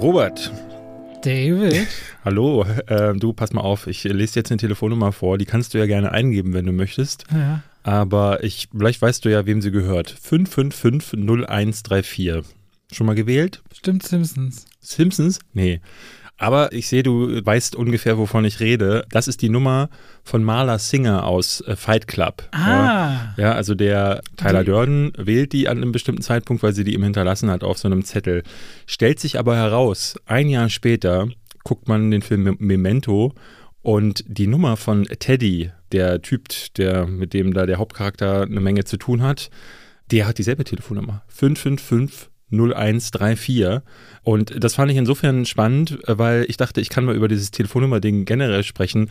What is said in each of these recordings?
Robert. David. Hallo, äh, du pass mal auf, ich lese jetzt eine Telefonnummer vor, die kannst du ja gerne eingeben, wenn du möchtest. Ja. Aber ich, vielleicht weißt du ja, wem sie gehört. 5550134. Schon mal gewählt? Stimmt Simpsons. Simpsons? Nee. Aber ich sehe, du weißt ungefähr, wovon ich rede. Das ist die Nummer von Marla Singer aus äh, Fight Club. Ah. Ja, also der Tyler Durden wählt die an einem bestimmten Zeitpunkt, weil sie die ihm hinterlassen hat auf so einem Zettel. Stellt sich aber heraus, ein Jahr später guckt man den Film Memento und die Nummer von Teddy, der Typ, der mit dem da der Hauptcharakter eine Menge zu tun hat, der hat dieselbe Telefonnummer. 555 0134. Und das fand ich insofern spannend, weil ich dachte, ich kann mal über dieses Telefonnummer-Ding generell sprechen.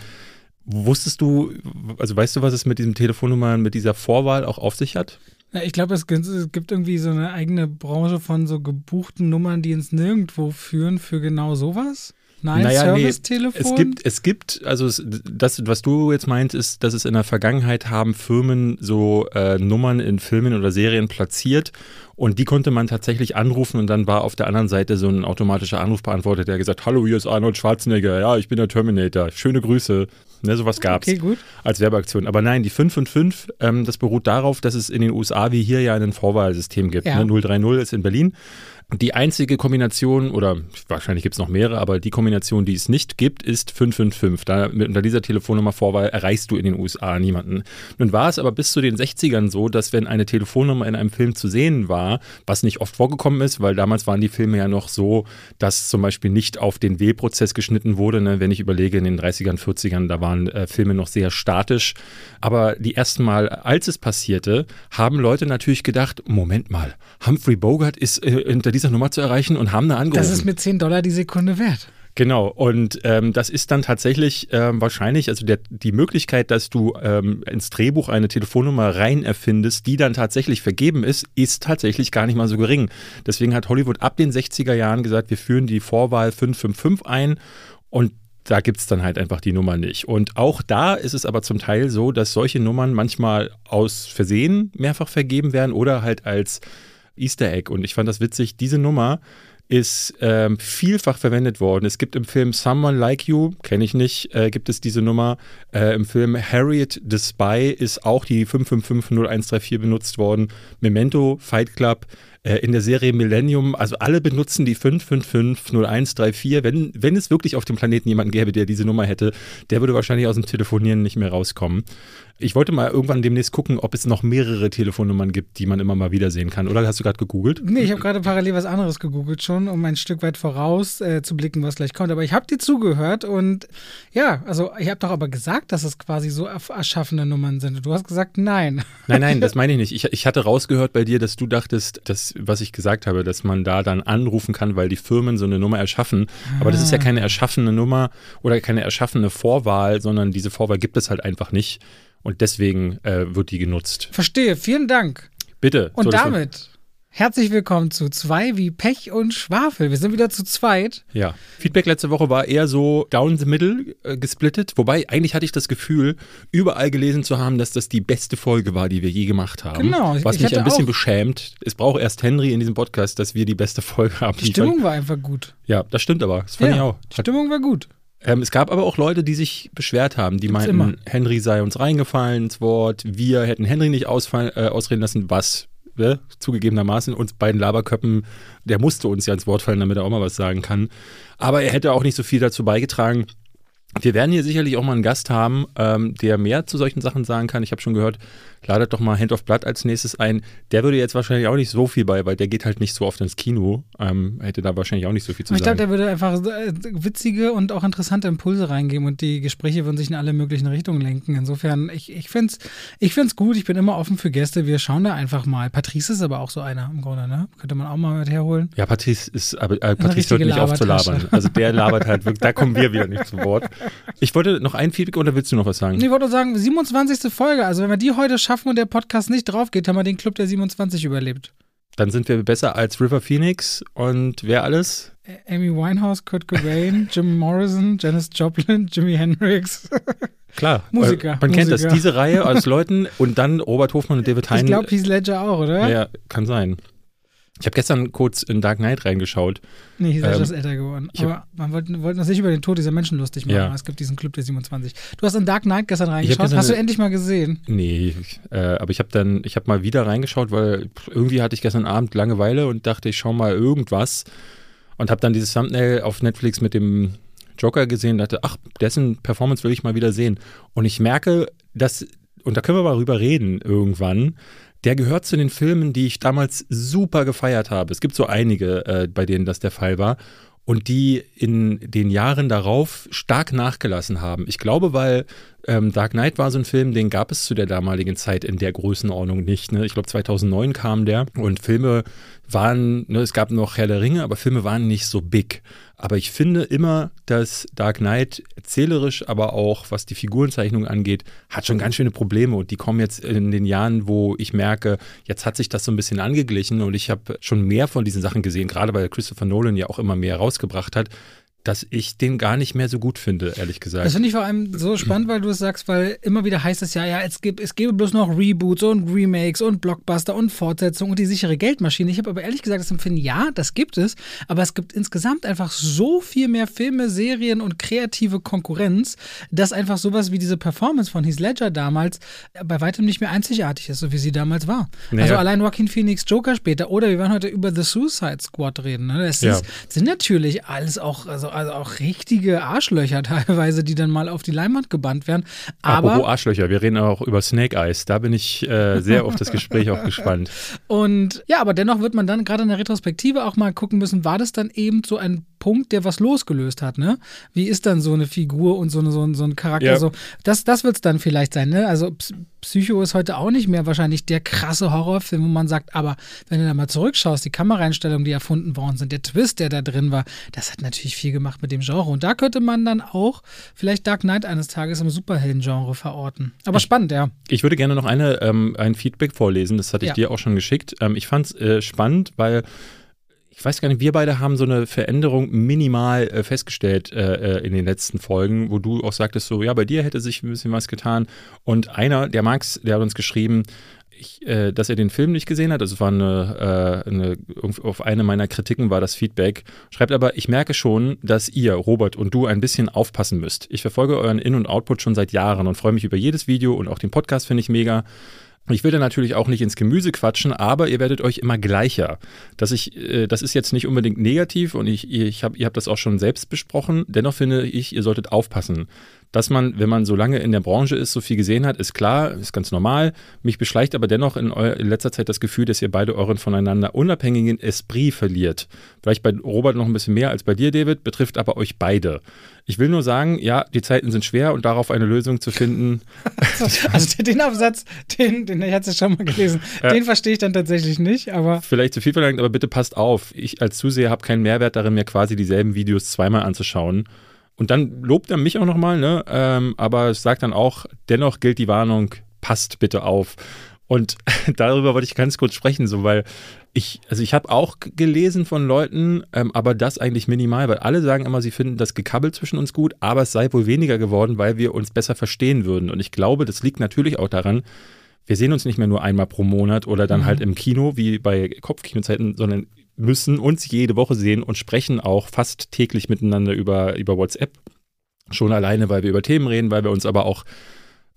Wusstest du, also weißt du, was es mit diesem Telefonnummer, mit dieser Vorwahl auch auf sich hat? Ja, ich glaube, es gibt irgendwie so eine eigene Branche von so gebuchten Nummern, die ins Nirgendwo führen für genau sowas. Nein, Naja, nee, Servicetelefon. Es gibt, es gibt, also es, das, was du jetzt meint, ist, dass es in der Vergangenheit haben Firmen so äh, Nummern in Filmen oder Serien platziert und die konnte man tatsächlich anrufen und dann war auf der anderen Seite so ein automatischer Anrufbeantworter, der gesagt, hallo, hier ist Arnold Schwarzenegger, ja, ich bin der Terminator, schöne Grüße. Ne, sowas gab's Okay, gut. als Werbeaktion. Aber nein, die 555, ähm, das beruht darauf, dass es in den USA wie hier ja ein Vorwahlsystem gibt. Ja. Ne? 030 ist in Berlin. Die einzige Kombination, oder wahrscheinlich gibt es noch mehrere, aber die Kombination, die es nicht gibt, ist 555. Da, mit, unter dieser Telefonnummer Vorwahl erreichst du in den USA niemanden. Nun war es aber bis zu den 60ern so, dass wenn eine Telefonnummer in einem Film zu sehen war, was nicht oft vorgekommen ist, weil damals waren die Filme ja noch so, dass zum Beispiel nicht auf den Wählprozess geschnitten wurde. Ne? Wenn ich überlege, in den 30ern, 40ern, da waren äh, Filme noch sehr statisch. Aber die ersten Mal, als es passierte, haben Leute natürlich gedacht, Moment mal, Humphrey Bogart ist äh, unter dieser Nummer zu erreichen und haben da angerufen. Das ist mit 10 Dollar die Sekunde wert. Genau, und ähm, das ist dann tatsächlich ähm, wahrscheinlich, also der, die Möglichkeit, dass du ähm, ins Drehbuch eine Telefonnummer rein erfindest, die dann tatsächlich vergeben ist, ist tatsächlich gar nicht mal so gering. Deswegen hat Hollywood ab den 60er Jahren gesagt, wir führen die Vorwahl 555 ein und da gibt es dann halt einfach die Nummer nicht. Und auch da ist es aber zum Teil so, dass solche Nummern manchmal aus Versehen mehrfach vergeben werden oder halt als Easter Egg. Und ich fand das witzig, diese Nummer ist ähm, vielfach verwendet worden. Es gibt im Film Someone Like You, kenne ich nicht, äh, gibt es diese Nummer. Äh, Im Film Harriet the Spy ist auch die 5550134 benutzt worden. Memento, Fight Club, äh, in der Serie Millennium, also alle benutzen die 5550134. Wenn, wenn es wirklich auf dem Planeten jemanden gäbe, der diese Nummer hätte, der würde wahrscheinlich aus dem Telefonieren nicht mehr rauskommen. Ich wollte mal irgendwann demnächst gucken, ob es noch mehrere Telefonnummern gibt, die man immer mal wiedersehen kann. Oder hast du gerade gegoogelt? Nee, ich habe gerade parallel was anderes gegoogelt schon, um ein Stück weit voraus äh, zu blicken, was gleich kommt. Aber ich habe dir zugehört und ja, also ich habe doch aber gesagt, dass es quasi so erschaffene Nummern sind. Und du hast gesagt, nein. Nein, nein, das meine ich nicht. Ich, ich hatte rausgehört bei dir, dass du dachtest, dass, was ich gesagt habe, dass man da dann anrufen kann, weil die Firmen so eine Nummer erschaffen. Aber das ist ja keine erschaffene Nummer oder keine erschaffene Vorwahl, sondern diese Vorwahl gibt es halt einfach nicht. Und deswegen äh, wird die genutzt. Verstehe, vielen Dank. Bitte. Und so, damit herzlich willkommen zu zwei wie Pech und Schwafel. Wir sind wieder zu zweit. Ja. Feedback letzte Woche war eher so down the middle äh, gesplittet. Wobei, eigentlich hatte ich das Gefühl, überall gelesen zu haben, dass das die beste Folge war, die wir je gemacht haben. Genau, ich- Was ich mich ein bisschen auch- beschämt. Es braucht erst Henry in diesem Podcast, dass wir die beste Folge haben. Die Stimmung war einfach gut. Ja, das stimmt aber. Das fand ich auch. die Stimmung war gut. Ähm, es gab aber auch Leute, die sich beschwert haben. Die Gibt's meinten, immer. Henry sei uns reingefallen ins Wort. Wir hätten Henry nicht ausfallen, äh, ausreden lassen, was ne, zugegebenermaßen uns beiden Laberköppen, der musste uns ja ins Wort fallen, damit er auch mal was sagen kann. Aber er hätte auch nicht so viel dazu beigetragen. Wir werden hier sicherlich auch mal einen Gast haben, ähm, der mehr zu solchen Sachen sagen kann. Ich habe schon gehört, ladet doch mal Hand of Blood als nächstes ein. Der würde jetzt wahrscheinlich auch nicht so viel bei, weil der geht halt nicht so oft ins Kino. Ähm, hätte da wahrscheinlich auch nicht so viel zu Aber ich glaube, sagen. der würde einfach äh, witzige und auch interessante Impulse reingeben und die Gespräche würden sich in alle möglichen Richtungen lenken. Insofern, ich, ich finde es ich find's gut, ich bin immer offen für Gäste. Wir schauen da einfach mal. Patrice ist aber auch so einer im Grunde, ne? Könnte man auch mal mit herholen. Ja, Patrice ist, aber äh, Patrice hört nicht auf zu labern. Also der labert halt wirklich, da kommen wir wieder nicht zu Wort. Ich wollte noch ein Feedback oder willst du noch was sagen? Ich wollte sagen, 27. Folge. Also, wenn wir die heute schaffen und der Podcast nicht drauf geht, haben wir den Club der 27 überlebt. Dann sind wir besser als River Phoenix und wer alles? Amy Winehouse, Kurt Cobain, Jim Morrison, Janis Joplin, Jimi Hendrix. Klar. Musiker, Man kennt das, diese Reihe aus Leuten und dann Robert Hofmann und David Ich Hein. glaube, Heath Ledger auch, oder? ja, kann sein. Ich habe gestern kurz in Dark Knight reingeschaut. Nee, dieser Ähm, ist älter geworden. Aber man wollte, wollte sich über den Tod dieser Menschen lustig machen. Ja. Es gibt diesen Club der 27. Du hast in Dark Knight gestern reingeschaut. gestern Hast du endlich mal gesehen? Nee, äh, aber ich habe dann, ich habe mal wieder reingeschaut, weil irgendwie hatte ich gestern Abend Langeweile und dachte, ich schau mal irgendwas und habe dann dieses Thumbnail auf Netflix mit dem Joker gesehen und dachte, ach, dessen Performance will ich mal wieder sehen. Und ich merke, dass, und da können wir mal drüber reden irgendwann, der gehört zu den Filmen, die ich damals super gefeiert habe. Es gibt so einige, äh, bei denen das der Fall war. Und die in den Jahren darauf stark nachgelassen haben. Ich glaube, weil ähm, Dark Knight war so ein Film, den gab es zu der damaligen Zeit in der Größenordnung nicht. Ne? Ich glaube, 2009 kam der und Filme waren, ne, es gab noch Herr der Ringe, aber Filme waren nicht so big. Aber ich finde immer, dass Dark Knight erzählerisch, aber auch was die Figurenzeichnung angeht, hat schon ganz schöne Probleme und die kommen jetzt in den Jahren, wo ich merke, jetzt hat sich das so ein bisschen angeglichen und ich habe schon mehr von diesen Sachen gesehen, gerade weil Christopher Nolan ja auch immer mehr rausgebracht hat, dass ich den gar nicht mehr so gut finde, ehrlich gesagt. Das finde ich vor allem so spannend, weil du es sagst, weil immer wieder heißt es ja, ja, es, gibt, es gäbe bloß noch Reboots und Remakes und Blockbuster und Fortsetzungen und die sichere Geldmaschine. Ich habe aber ehrlich gesagt das Empfinden, ja, das gibt es, aber es gibt insgesamt einfach so viel mehr Filme, Serien und kreative Konkurrenz, dass einfach sowas wie diese Performance von Heath Ledger damals bei weitem nicht mehr einzigartig ist, so wie sie damals war. Naja. Also allein Joaquin Phoenix Joker später oder wir werden heute über The Suicide Squad reden. Ne? Das Ja. sind natürlich alles auch, also, also auch richtige Arschlöcher teilweise, die dann mal auf die Leinwand gebannt werden. Apropos Aber Arschlöcher, wir reden auch über Snake Eyes. Da bin ich äh, sehr auf das Gespräch auch gespannt. und ja, aber dennoch wird man dann gerade in der Retrospektive auch mal gucken müssen, war das dann eben so ein Punkt, der was losgelöst hat, ne? Wie ist dann so eine Figur und so, eine, so, ein, so ein Charakter? Ja. So, das das wird es dann vielleicht sein, ne? Also Ps- Psycho ist heute auch nicht mehr wahrscheinlich der krasse Horrorfilm, wo man sagt, aber wenn du da mal zurückschaust, die Kameraeinstellungen, die erfunden worden sind, der Twist, der da drin war, das hat natürlich viel gemacht mit dem Genre. Und da könnte man dann auch vielleicht Dark Knight eines Tages im Superhelden-Genre verorten. Aber spannend, ja. Ich würde gerne noch eine, ähm, ein Feedback vorlesen, das hatte ich Ja. dir auch schon geschickt. Ähm, ich fand es äh, spannend, weil ich weiß gar nicht, wir beide haben so eine Veränderung minimal äh, festgestellt äh, äh, in den letzten Folgen, wo du auch sagtest, so, ja, bei dir hätte sich ein bisschen was getan. Und einer, der Max, der hat uns geschrieben, ich, äh, dass er den Film nicht gesehen hat. Also es war eine, äh, eine, auf eine meiner Kritiken war das Feedback. Schreibt aber, ich merke schon, dass ihr, Robert und du, ein bisschen aufpassen müsst. Ich verfolge euren In- und Output schon seit Jahren und freue mich über jedes Video und auch den Podcast finde ich mega. Ich will da natürlich auch nicht ins Gemüse quatschen, aber ihr werdet euch immer gleicher. Das, ich, äh, das ist jetzt nicht unbedingt negativ und ich, ich hab, ihr habt das auch schon selbst besprochen. Dennoch finde ich, ihr solltet aufpassen. Dass man, wenn man so lange in der Branche ist, so viel gesehen hat, ist klar, ist ganz normal. Mich beschleicht aber dennoch in, in letzter Zeit das Gefühl, dass ihr beide euren voneinander unabhängigen Esprit verliert. Vielleicht bei Robert noch ein bisschen mehr als bei dir, David, betrifft aber euch beide. Ich will nur sagen, ja, die Zeiten sind schwer und darauf eine Lösung zu finden, Also den Absatz, den, den ich hatte es schon mal gelesen, Ja. den verstehe ich dann tatsächlich nicht, aber vielleicht zu viel verlangt, aber bitte passt auf. Ich als Zuseher habe keinen Mehrwert darin, mir quasi dieselben Videos zweimal anzuschauen. Und dann lobt er mich auch nochmal, ne? Ähm, aber es sagt dann auch, dennoch gilt die Warnung, passt bitte auf. Und darüber wollte ich ganz kurz sprechen, so weil ich, also ich habe auch gelesen von Leuten, ähm, aber das eigentlich minimal, weil alle sagen immer, sie finden das Gekabbel zwischen uns gut, aber es sei wohl weniger geworden, weil wir uns besser verstehen würden. Und ich glaube, das liegt natürlich auch daran, wir sehen uns nicht mehr nur einmal pro Monat oder dann Mhm. halt im Kino wie bei Kopfkinozeiten, sondern müssen uns jede Woche sehen und sprechen auch fast täglich miteinander über, über WhatsApp. Schon alleine, weil wir über Themen reden, weil wir uns aber auch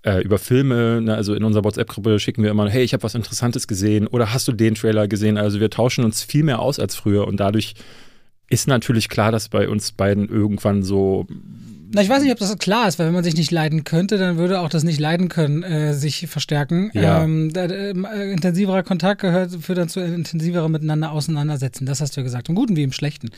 äh, über Filme, ne, also in unserer WhatsApp-Gruppe schicken wir immer, hey, ich habe was Interessantes gesehen oder hast du den Trailer gesehen? Also wir tauschen uns viel mehr aus als früher und dadurch ist natürlich klar, dass bei uns beiden irgendwann so Na, ich weiß nicht, ob das klar ist, weil wenn man sich nicht leiden könnte, dann würde auch das nicht leiden können äh, sich verstärken. Ja. Ähm, äh, intensiverer Kontakt gehört, führt dann zu intensiverem Miteinander auseinandersetzen. Das hast du ja gesagt, im Guten wie im Schlechten.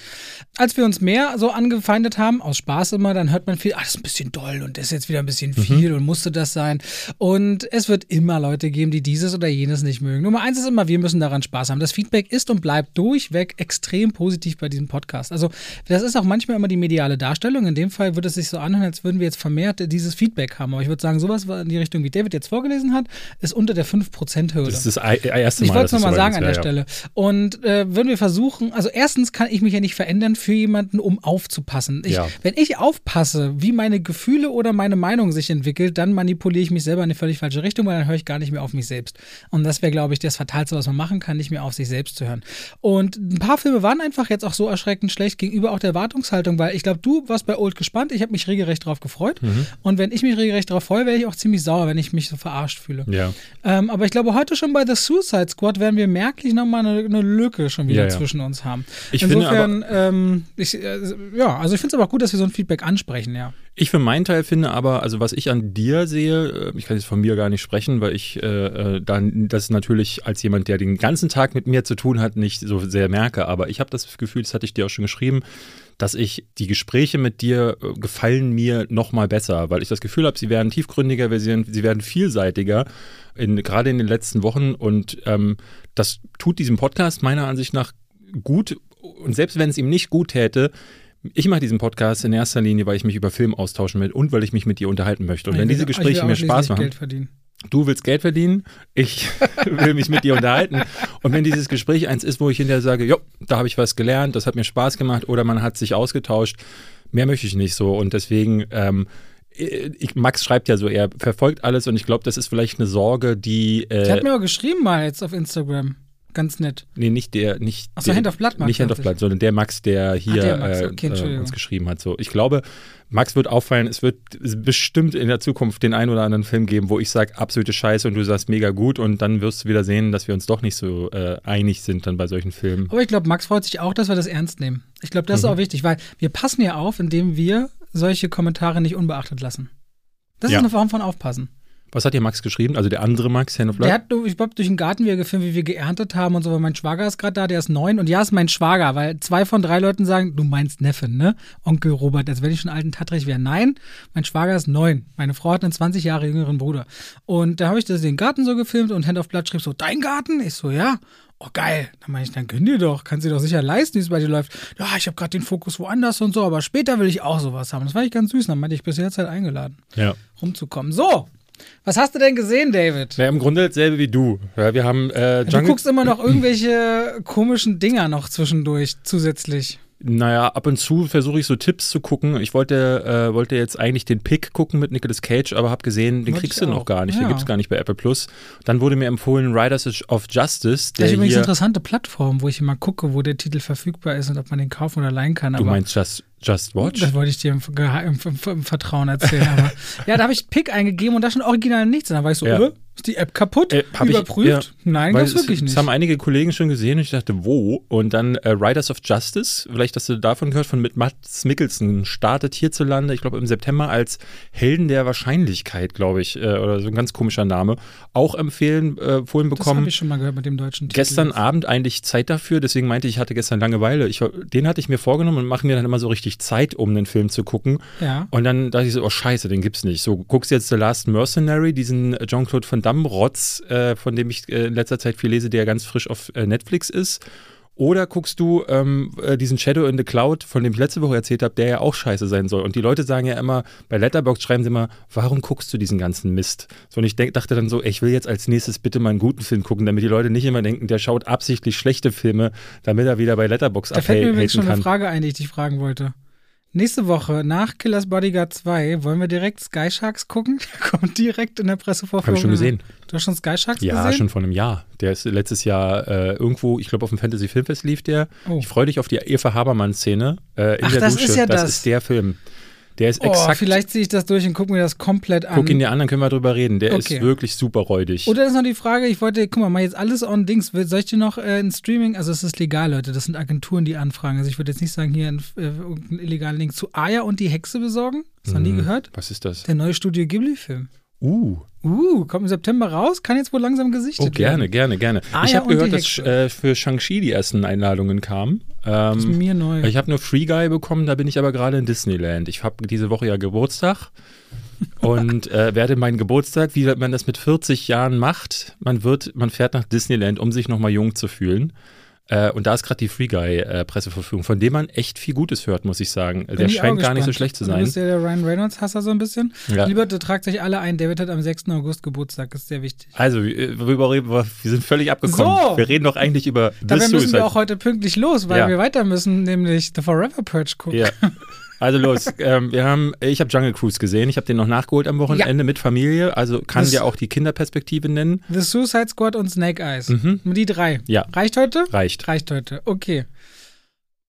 Als wir uns mehr so angefeindet haben, aus Spaß immer, dann hört man viel, ah, das ist ein bisschen doll und das ist jetzt wieder ein bisschen viel und musste das sein. Und es wird immer Leute geben, die dieses oder jenes nicht mögen. Nummer eins ist immer, wir müssen daran Spaß haben. Das Feedback ist und bleibt durchweg extrem positiv bei diesem Podcast. Also das ist auch manchmal immer die mediale Darstellung. In dem Fall wird es sich sich so anhören, als würden wir jetzt vermehrt dieses Feedback haben. Aber ich würde sagen, sowas in die Richtung, wie David jetzt vorgelesen hat, ist unter der 5%-Hürde. Das ist das erste Mal. Ich wollte es nochmal sagen an der ja. Stelle. Und äh, würden wir versuchen, also erstens kann ich mich ja nicht verändern für jemanden, um aufzupassen. Ich, ja. Wenn ich aufpasse, wie meine Gefühle oder meine Meinung sich entwickelt, dann manipuliere ich mich selber in eine völlig falsche Richtung, weil dann höre ich gar nicht mehr auf mich selbst. Und das wäre, glaube ich, das Fatalste, was man machen kann, nicht mehr auf sich selbst zu hören. Und ein paar Filme waren einfach jetzt auch so erschreckend schlecht gegenüber auch der Erwartungshaltung, weil ich glaube, du warst bei Old gespannt, ich habe mich regelrecht darauf gefreut. Mhm. Und wenn ich mich regelrecht darauf freue, wäre ich auch ziemlich sauer, wenn ich mich so verarscht fühle. Ja. Ähm, aber ich glaube, heute schon bei The Suicide Squad werden wir merklich nochmal eine, eine Lücke schon wieder ja, ja. zwischen uns haben. Ich Insofern, finde aber, ähm, ich, äh, ja, also ich finde es aber gut, dass wir so ein Feedback ansprechen, ja. Ich für meinen Teil finde aber, also was ich an dir sehe, äh, ich kann jetzt von mir gar nicht sprechen, weil ich äh, äh, dann das natürlich als jemand, der den ganzen Tag mit mir zu tun hat, nicht so sehr merke. Aber ich habe das Gefühl, das hatte ich dir auch schon geschrieben, dass ich die Gespräche mit dir äh, gefallen mir noch mal besser, weil ich das Gefühl habe, sie werden tiefgründiger, sie werden vielseitiger, in, gerade in den letzten Wochen. Und ähm, das tut diesem Podcast meiner Ansicht nach gut. Und selbst wenn es ihm nicht gut täte, ich mache diesen Podcast in erster Linie, weil ich mich über Film austauschen will und weil ich mich mit dir unterhalten möchte. Und ich wenn will, diese Gespräche mir Spaß machen. Geld verdienen. Du willst Geld verdienen, ich will mich mit dir unterhalten. Und wenn dieses Gespräch eins ist, wo ich hinterher sage, jo, da habe ich was gelernt, das hat mir Spaß gemacht oder man hat sich ausgetauscht, mehr möchte ich nicht so. Und deswegen, ähm, ich, Max schreibt ja so, er verfolgt alles und ich glaube, das ist vielleicht eine Sorge, die. Äh, er hat mir auch geschrieben mal jetzt auf Instagram. Ganz nett. Nee, nicht der, nicht. Achso, Hand auf Blatt, Max. Nicht Hand auf Blatt, sondern der Max, der hier Ach, der Max. Okay, äh, uns geschrieben hat. So, ich glaube, Max wird auffallen, es wird bestimmt in der Zukunft den einen oder anderen Film geben, wo ich sage, absolute Scheiße und du sagst mega gut und dann wirst du wieder sehen, dass wir uns doch nicht so äh, einig sind dann bei solchen Filmen. Aber ich glaube, Max freut sich auch, dass wir das ernst nehmen. Ich glaube, das mhm. ist auch wichtig, weil wir passen ja auf, indem wir solche Kommentare nicht unbeachtet lassen. Das ja. ist eine Form von Aufpassen. Was hat dir Max geschrieben? Also der andere Max, Hand of Blood? Der hat, ich glaube, durch den Garten wieder gefilmt, wie wir geerntet haben und so, weil mein Schwager ist gerade da, der ist neun und ja, ist mein Schwager, weil zwei von drei Leuten sagen, du meinst Neffen, ne? Onkel Robert, als wenn ich schon alten Tatrich wäre. Nein, mein Schwager ist neun. Meine Frau hat einen 20 Jahre jüngeren Bruder. Und da habe ich das den Garten so gefilmt und Hand of Blood schrieb so, dein Garten? Ich so, ja. Oh, geil. Dann meine ich, dann gönn dir doch. Kannst dir doch sicher leisten, wie es bei dir läuft. Ja, ich habe gerade den Fokus woanders und so, aber später will ich auch sowas haben. Das fand ich ganz süß. Dann meinte ich, bis jetzt halt eingeladen, ja. rumzukommen. So, was hast du denn gesehen, David? Ja, im Grunde dasselbe wie du. Ja, wir haben äh, Du guckst immer noch irgendwelche komischen Dinger noch zwischendurch zusätzlich. Naja, ab und zu versuche ich so Tipps zu gucken. Ich wollte, äh, wollte jetzt eigentlich den Pick gucken mit Nicolas Cage, aber habe gesehen, den Wollte kriegst du noch gar nicht. Ja. Den gibt es gar nicht bei Apple Plus. Dann wurde mir empfohlen Riders of Justice. Der das ist übrigens eine interessante Plattform, wo ich immer gucke, wo der Titel verfügbar ist und ob man den kaufen oder leihen kann. du meinst Just, Just Watch? Das wollte ich dir im, im, im, im Vertrauen erzählen. aber ja, da habe ich Pick eingegeben und da schon original nichts. Und dann war ich so, ja. Äh, ist die App kaputt? Äh, Überprüft? Ich, ja, Nein, das wirklich nicht. Das haben einige Kollegen schon gesehen und ich dachte, wo? Und dann äh, Riders of Justice, vielleicht hast du davon gehört, von mit Mats Mikkelsen, startet hierzulande, ich glaube im September als Helden der Wahrscheinlichkeit, glaube ich, äh, oder so ein ganz komischer Name, auch empfehlen, äh, empfohlen bekommen. Das habe ich schon mal gehört mit dem deutschen Titel. Gestern Abend eigentlich Zeit dafür, deswegen meinte ich, ich hatte gestern Langeweile. Ich, den hatte ich mir vorgenommen und mache mir dann immer so richtig Zeit, um den Film zu gucken. Ja. Und dann dachte ich so, oh scheiße, den gibt's nicht. So, guckst jetzt The Last Mercenary, diesen Jean-Claude Van Damme-Rotz, äh, von dem ich äh, in letzter Zeit viel lese, der ganz frisch auf äh, Netflix ist. Oder guckst du ähm, äh, diesen Shadow in the Cloud, von dem ich letzte Woche erzählt habe, der ja auch scheiße sein soll. Und die Leute sagen ja immer, bei Letterboxd schreiben sie immer, warum guckst du diesen ganzen Mist? So, und ich denk, dachte dann so, ey, ich will jetzt als nächstes bitte mal einen guten Film gucken, damit die Leute nicht immer denken, der schaut absichtlich schlechte Filme, damit er wieder bei Letterboxd abhält. Da fällt mir übrigens schon eine Frage ein, die ich dich fragen wollte. Nächste Woche nach Killers Bodyguard 2 wollen wir direkt Sky Sharks gucken. Kommt direkt in der Pressevorführung. Habe ich schon gesehen. Du hast schon Sky Sharks ja, gesehen? Ja, schon vor einem Jahr. Der ist letztes Jahr äh, irgendwo, ich glaube auf dem Fantasy Filmfest lief der. Oh. Ich freue dich auf die Eva Habermann-Szene äh, in Ach, der das Dusche. Ist ja das, das ist der Film. Der ist oh, exakt. Vielleicht ziehe ich das durch und gucke mir das komplett an. Guck ihn dir an, dann können wir drüber reden. Der okay. ist wirklich super räudig. Oder ist noch die Frage, ich wollte, guck mal, mal jetzt alles on Dings. Soll ich dir noch äh, ein Streaming, also es ist legal, Leute, das sind Agenturen, die anfragen. Also ich würde jetzt nicht sagen, hier einen äh, illegalen Link zu Aya und die Hexe besorgen. Hast du hm, noch nie gehört? Was ist das? Der neue Studio Ghibli-Film. Uh. Uh, kommt im September raus, kann jetzt wohl langsam gesichtet oh, gerne, werden. gerne, gerne, gerne. Ah, ich ja, habe gehört, dass äh, für Shang-Chi die ersten Einladungen kamen. Ähm, das ist mir neu. Ich habe nur Free Guy bekommen, da bin ich aber gerade in Disneyland. Ich habe diese Woche ja Geburtstag und äh, werde meinen Geburtstag, wie man das mit 40 Jahren macht, man wird, man fährt nach Disneyland, um sich nochmal jung zu fühlen. Äh, und da ist gerade die Free Guy-Presseverfügung, äh, von dem man echt viel Gutes hört, muss ich sagen. Bin der ich scheint gar nicht so schlecht zu sein. Du bist ja der Ryan Reynolds-Hasser so ein bisschen. Ja. Lieber, tragt euch alle ein. David hat am 6. August Geburtstag, ist sehr wichtig. Also, äh, worüber reden wir? Wir sind völlig abgekommen. So. Wir reden doch eigentlich über Dabei müssen wir auch heute pünktlich los, weil ja. wir weiter müssen, nämlich The Forever Purge gucken. Ja. Also los, ähm, wir haben, ich habe Jungle Cruise gesehen, ich habe den noch nachgeholt am Wochenende ja. mit Familie, also kann ja auch die Kinderperspektive nennen. The Suicide Squad und Snake Eyes. Mhm. Die drei. Ja. Reicht heute? Reicht. Reicht heute, okay.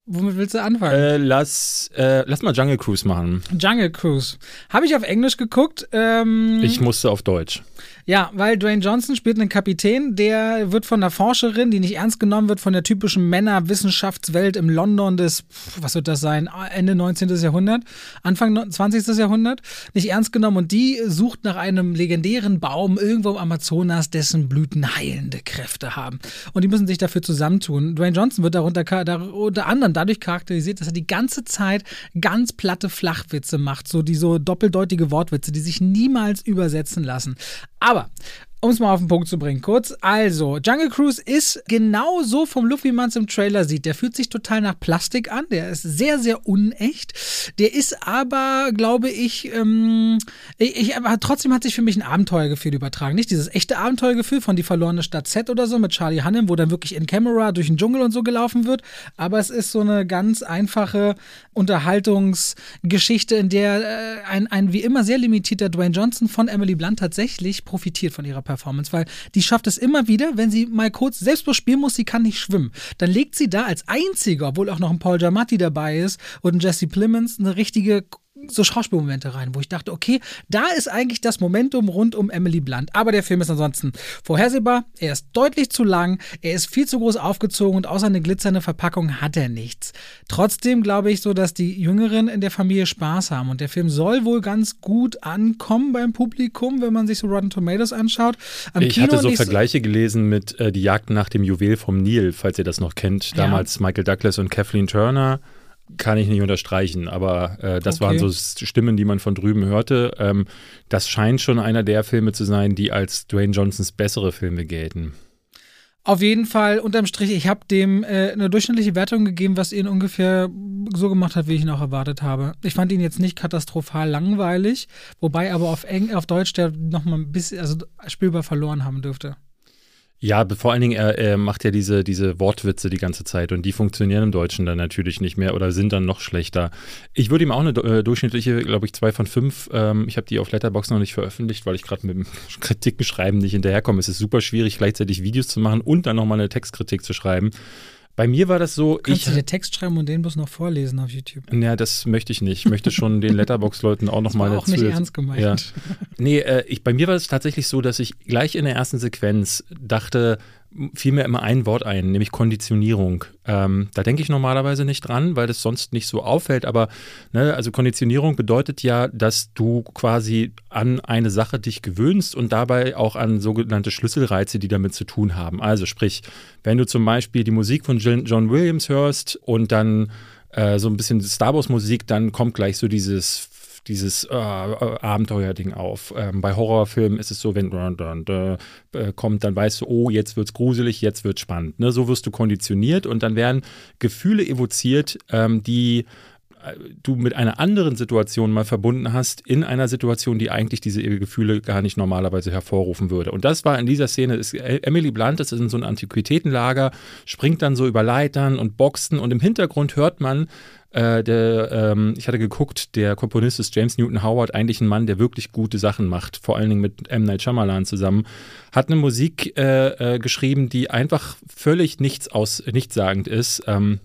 Womit willst du anfangen? Äh, lass, äh, lass mal Jungle Cruise machen. Jungle Cruise. Habe ich auf Englisch geguckt. Ähm, ich musste auf Deutsch. Ja, weil Dwayne Johnson spielt einen Kapitän, der wird von einer Forscherin, die nicht ernst genommen wird, von der typischen Männerwissenschaftswelt im London des, was wird das sein, Ende 19. Jahrhundert, Anfang 20. Jahrhundert, nicht ernst genommen und die sucht nach einem legendären Baum irgendwo im Amazonas, dessen Blüten heilende Kräfte haben. Und die müssen sich dafür zusammentun. Dwayne Johnson wird darunter, unter anderem dadurch charakterisiert, dass er die ganze Zeit ganz platte Flachwitze macht, so die so doppeldeutige Wortwitze, die sich niemals übersetzen lassen. Aber estaba. Um es mal auf den Punkt zu bringen, kurz. Also, Jungle Cruise ist genau so vom Look, wie man es im Trailer sieht. Der fühlt sich total nach Plastik an. Der ist sehr, sehr unecht. Der ist aber, glaube ich, ähm, ich, ich trotzdem hat sich für mich ein Abenteuergefühl übertragen. Nicht dieses echte Abenteuergefühl von Die verlorene Stadt Z oder so mit Charlie Hannem, wo dann wirklich in Camera durch den Dschungel und so gelaufen wird. Aber es ist so eine ganz einfache Unterhaltungsgeschichte, in der äh, ein, ein wie immer sehr limitierter Dwayne Johnson von Emily Blunt tatsächlich profitiert von ihrer Performance. Performance, weil die schafft es immer wieder, wenn sie mal kurz selbstlos spielen muss, sie kann nicht schwimmen. Dann legt sie da als einziger, obwohl auch noch ein Paul Giamatti dabei ist und ein Jesse Plemons, eine richtige so Schauspielmomente rein, wo ich dachte, okay, da ist eigentlich das Momentum rund um Emily Blunt. Aber der Film ist ansonsten vorhersehbar, er ist deutlich zu lang, er ist viel zu groß aufgezogen und außer eine glitzernde Verpackung hat er nichts. Trotzdem glaube ich so, dass die Jüngeren in der Familie Spaß haben und der Film soll wohl ganz gut ankommen beim Publikum, wenn man sich so Rotten Tomatoes anschaut. Am ich Kino hatte so Vergleiche gelesen mit äh, Die Jagd nach dem Juwel vom Nil, falls ihr das noch kennt. Damals ja. Michael Douglas und Kathleen Turner kann ich nicht unterstreichen, aber äh, das okay. waren so Stimmen, die man von drüben hörte. Ähm, das scheint schon einer der Filme zu sein, die als Dwayne Johnsons bessere Filme gelten. Auf jeden Fall, unterm Strich, ich habe dem äh, eine durchschnittliche Wertung gegeben, was ihn ungefähr so gemacht hat, wie ich ihn auch erwartet habe. Ich fand ihn jetzt nicht katastrophal langweilig, wobei aber auf, Eng auf Deutsch der nochmal ein bisschen, also spielbar verloren haben dürfte. Ja, vor allen Dingen, er, er, macht ja diese, diese Wortwitze die ganze Zeit und die funktionieren im Deutschen dann natürlich nicht mehr oder sind dann noch schlechter. Ich würde ihm auch eine äh, durchschnittliche, glaube ich, zwei von fünf, ähm, ich habe die auf Letterbox noch nicht veröffentlicht, weil ich gerade mit dem Kritikbeschreiben nicht hinterherkomme. Es ist super schwierig, gleichzeitig Videos zu machen und dann nochmal eine Textkritik zu schreiben. Bei mir war das so. Kannst ich, du dir Text schreiben und den bloß noch vorlesen auf YouTube? Ja, das möchte ich nicht. Ich möchte schon den Letterbox-Leuten auch noch das mal war auch nicht ernst gemeint. Ja. Nee, äh, ich, bei mir war es tatsächlich so, dass ich gleich in der ersten Sequenz dachte, fiel mir immer ein Wort ein, nämlich Konditionierung. Ähm, da denke ich normalerweise nicht dran, weil das sonst nicht so auffällt. Aber ne, also Konditionierung bedeutet ja, dass du quasi an eine Sache dich gewöhnst und dabei auch an sogenannte Schlüsselreize, die damit zu tun haben. Also sprich, wenn du zum Beispiel die Musik von John Williams hörst und dann äh, so ein bisschen Star Wars Musik, dann kommt gleich so dieses dieses äh, äh, Abenteuerding auf. Ähm, bei Horrorfilmen ist es so, wenn äh, kommt, dann weißt du, oh, jetzt wird's gruselig, jetzt wird's spannend. Ne? So wirst du konditioniert und dann werden Gefühle evoziert, ähm, die äh, du mit einer anderen Situation mal verbunden hast, in einer Situation, die eigentlich diese Gefühle gar nicht normalerweise hervorrufen würde. Und das war in dieser Szene, ist Emily Blunt, ist in so einem Antiquitätenlager, springt dann so über Leitern und Boxen und im Hintergrund hört man äh, der, ähm, ich hatte geguckt, der Komponist ist James Newton Howard, eigentlich ein Mann, der wirklich gute Sachen macht, vor allen Dingen mit M. Night Shyamalan zusammen, hat eine Musik äh, äh, geschrieben, die einfach völlig nichts aus, nichtssagend ist. Ähm,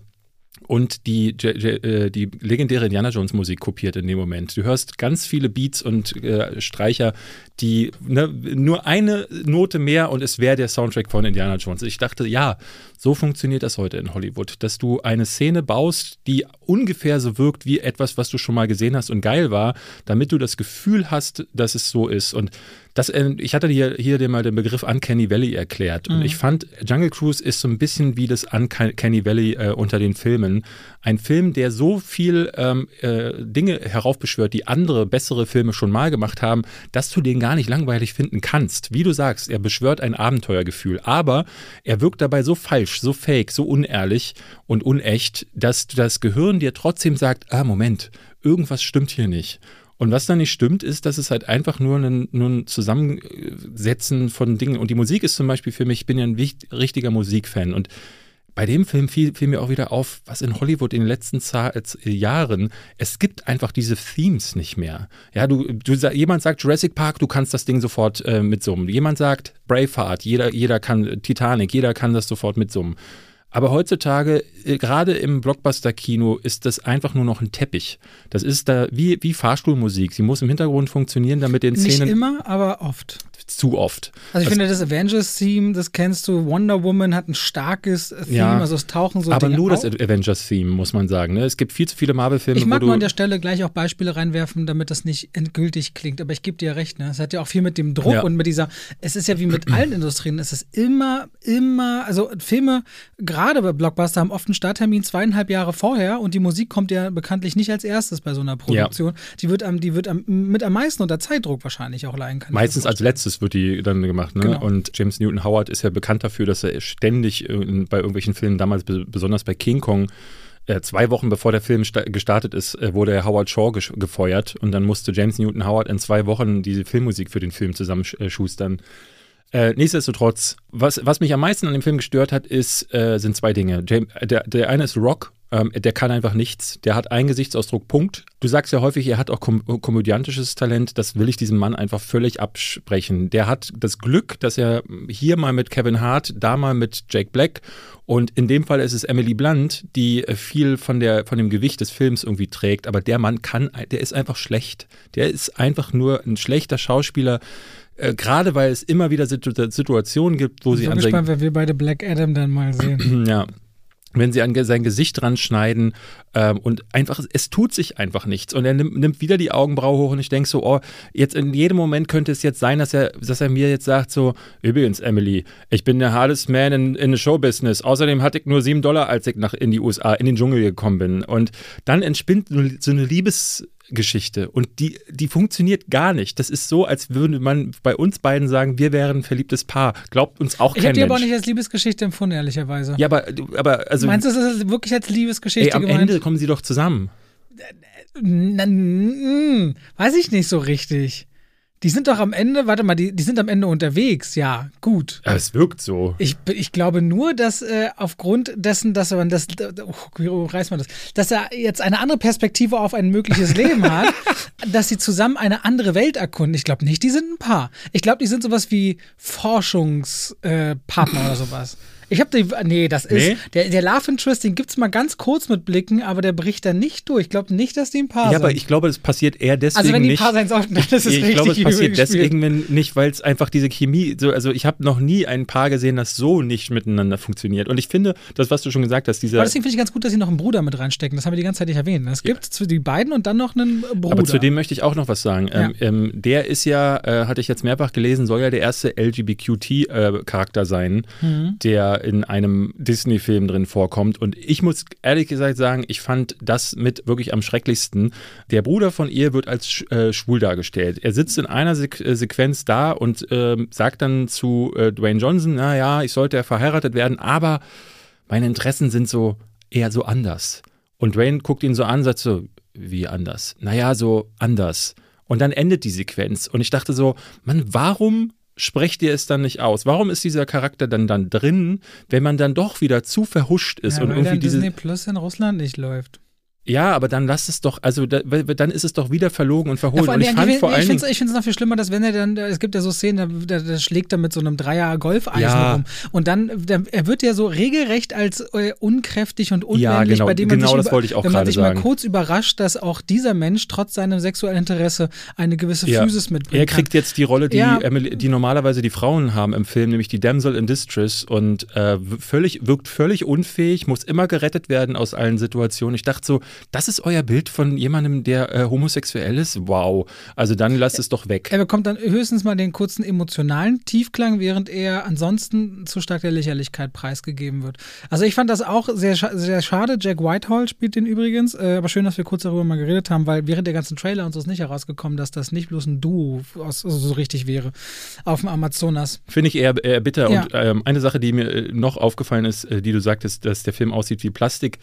und die, äh, die legendäre Indiana Jones Musik kopiert in dem Moment. Du hörst ganz viele Beats und äh, Streicher, die ne, nur eine Note mehr und es wäre der Soundtrack von Indiana Jones. Ich dachte, ja, so funktioniert das heute in Hollywood, dass du eine Szene baust, die ungefähr so wirkt wie etwas, was du schon mal gesehen hast und geil war, damit du das Gefühl hast, dass es so ist. Und das, äh, ich hatte hier, hier dir mal den Begriff Uncanny Valley erklärt. Und mhm. ich fand, Jungle Cruise ist so ein bisschen wie das Uncanny Valley äh, unter den Filmen. ein, ein Film, der so viel ähm, äh, Dinge heraufbeschwört, die andere bessere Filme schon mal gemacht haben, dass du den gar nicht langweilig finden kannst. Wie du sagst, er beschwört ein Abenteuergefühl, aber er wirkt dabei so falsch, so fake, so unehrlich und unecht, dass das Gehirn dir trotzdem sagt, ah, Moment, irgendwas stimmt hier nicht. Und was da nicht stimmt, ist, dass es halt einfach nur ein, nur ein Zusammensetzen von Dingen. Und die Musik ist zum Beispiel für mich, ich bin ja ein richtiger Musikfan. Und bei dem Film fiel, fiel, mir auch wieder auf, was in Hollywood in den letzten Jahren, es gibt einfach diese Themes nicht mehr. Ja, du, du jemand sagt Jurassic Park, du kannst das Ding sofort äh, mitsummen. Jemand sagt Braveheart, jeder, jeder kann Titanic, jeder kann das sofort mitsummen. Aber heutzutage, äh, gerade im Blockbuster-Kino, ist das einfach nur noch ein Teppich. Das ist da wie, wie Fahrstuhlmusik. Sie muss im Hintergrund funktionieren, damit den Szenen. Nicht immer, aber oft zu oft. Also ich also, finde das Avengers-Theme, das kennst du, Wonder Woman hat ein starkes Theme, ja, also es tauchen so Aber Dinge nur auf. das Avengers-Theme, muss man sagen. Ne? Es gibt viel zu viele Marvel-Filme, Ich mag nur an der Stelle gleich auch Beispiele reinwerfen, damit das nicht endgültig klingt, aber ich gebe dir recht, ne? es hat ja auch viel mit dem Druck ja. und mit dieser, es ist ja wie mit allen Industrien, es ist immer, immer, also Filme, gerade bei Blockbuster, haben oft einen Starttermin zweieinhalb Jahre vorher und die Musik kommt ja bekanntlich nicht als erstes bei so einer Produktion. Ja. Die wird, am, die wird am, mit am meisten unter Zeitdruck wahrscheinlich auch leiden können. Meistens als letztes wird die dann gemacht. Ne? Genau. Und James Newton Howard ist ja bekannt dafür, dass er ständig bei irgendwelchen Filmen, damals besonders bei King Kong, äh, zwei Wochen bevor der Film gestartet ist, äh, wurde Howard Shaw gefeuert und dann musste James Newton Howard in zwei Wochen diese Filmmusik für den Film zusammenschustern. Äh, nichtsdestotrotz, was, was mich am meisten an dem Film gestört hat, ist, äh, sind zwei Dinge. James, der, der eine ist Rock, ähm, der kann einfach nichts. Der hat einen Gesichtsausdruck, Punkt. Du sagst ja häufig, er hat auch kom komödiantisches Talent. Das will ich diesem Mann einfach völlig absprechen. Der hat das Glück, dass er hier mal mit Kevin Hart, da mal mit Jake Black und in dem Fall ist es Emily Blunt, die viel von, der, von dem Gewicht des Films irgendwie trägt. Aber der Mann kann, der ist einfach schlecht. Der ist einfach nur ein schlechter Schauspieler. Äh, gerade weil es immer wieder Situ Situationen gibt, wo ich sie bin gespannt, wenn wir beide Black Adam dann mal sehen. ja, wenn sie an sein Gesicht dran schneiden ähm, und einfach, es tut sich einfach nichts. Und er nimmt, nimmt wieder die Augenbraue hoch und ich denke so, oh, jetzt in jedem Moment könnte es jetzt sein, dass er, dass er mir jetzt sagt so, übrigens, Emily, ich bin der hardest man in, in Showbusiness. Außerdem hatte ich nur sieben Dollar, als ich nach in die USA, in den Dschungel gekommen bin. Und dann entspinnt so eine Liebes, Geschichte und die, die funktioniert gar nicht. Das ist so, als würde man bei uns beiden sagen, wir wären ein verliebtes Paar. Glaubt uns auch ich kein Ich habe die aber auch nicht als Liebesgeschichte empfunden, ehrlicherweise. Ja, aber, aber also. Meinst du, das ist wirklich als Liebesgeschichte ey, am gemeint? Ende kommen sie doch zusammen. Weiß ich nicht so richtig. Die sind doch am Ende, warte mal, die, die sind am Ende unterwegs, ja, gut. Ja, es wirkt so. Ich, ich glaube nur, dass äh, aufgrund dessen, dass man das, oh, reißt man das, dass er jetzt eine andere Perspektive auf ein mögliches Leben hat, dass sie zusammen eine andere Welt erkunden. Ich glaube nicht, die sind ein Paar. Ich glaube, die sind sowas wie Forschungspartner äh, oder sowas. Ich habe die, nee, das ist, nee? der, der Love Interest, den gibt es mal ganz kurz mit Blicken, aber der bricht dann nicht durch. Ich glaube nicht, dass die ein Paar sind. Ja, aber ich glaube, das passiert eher deswegen Also wenn die ein Paar sein sollten, dann ist es Ich richtig glaube, es passiert deswegen nicht, weil es einfach diese Chemie, so, also ich habe noch nie ein Paar gesehen, das so nicht miteinander funktioniert. Und ich finde, das, was du schon gesagt hast, dieser... Aber deswegen finde ich ganz gut, dass sie noch einen Bruder mit reinstecken. Das haben wir die ganze Zeit nicht erwähnt. Es gibt ja. die beiden und dann noch einen Bruder. Aber zu dem möchte ich auch noch was sagen. Ja. Ähm, ähm, der ist ja, äh, hatte ich jetzt mehrfach gelesen, soll ja der erste LGBTQ-Charakter äh, sein, mhm. der in einem Disney-Film drin vorkommt. Und ich muss ehrlich gesagt sagen, ich fand das mit wirklich am schrecklichsten. Der Bruder von ihr wird als äh, schwul dargestellt. Er sitzt in einer Se äh, Sequenz da und äh, sagt dann zu äh, Dwayne Johnson, naja, ich sollte ja verheiratet werden, aber meine Interessen sind so eher so anders. Und Dwayne guckt ihn so an, sagt so, wie anders? Naja, so anders. Und dann endet die Sequenz. Und ich dachte so, Mann, warum sprecht ihr es dann nicht aus? Warum ist dieser Charakter dann dann drin, wenn man dann doch wieder zu verhuscht ist ja, und weil irgendwie diese Disney Plus in Russland nicht läuft. Ja, aber dann lass es doch, also da, dann ist es doch wieder verlogen und verholt. Ja, und ich fand vor allen ich finde es noch viel schlimmer, dass wenn er dann, es gibt ja so Szenen, da, da, da schlägt er mit so einem Dreier Golfeisen Ja. rum und dann, da, er wird ja so regelrecht als äh, unkräftig und unmännlich, genau, bei dem man genau sich, das wollte ich auch wenn man sich sagen. mal kurz überrascht, dass auch dieser Mensch trotz seinem sexuellen Interesse eine gewisse Ja. Physis mitbringt. er kriegt jetzt die Rolle, die, Ja. Emily, die normalerweise die Frauen haben im Film, nämlich die Damsel in Distress und äh, völlig, wirkt völlig unfähig, muss immer gerettet werden aus allen Situationen. Ich dachte so, das ist euer Bild von jemandem, der äh, homosexuell ist? Wow. Also dann lasst es doch weg. Er bekommt dann höchstens mal den kurzen emotionalen Tiefklang, während er ansonsten zu stark der Lächerlichkeit preisgegeben wird. Also ich fand das auch sehr, sehr schade. Jack Whitehall spielt den übrigens, äh, aber schön, dass wir kurz darüber mal geredet haben, weil während der ganzen Trailer uns ist nicht herausgekommen, dass das nicht bloß ein Duo aus, also so richtig wäre auf dem Amazonas. Finde ich eher, eher bitter. Ja. Und ähm, eine Sache, die mir äh, noch aufgefallen ist, äh, die du sagtest, dass der Film aussieht wie Plastik.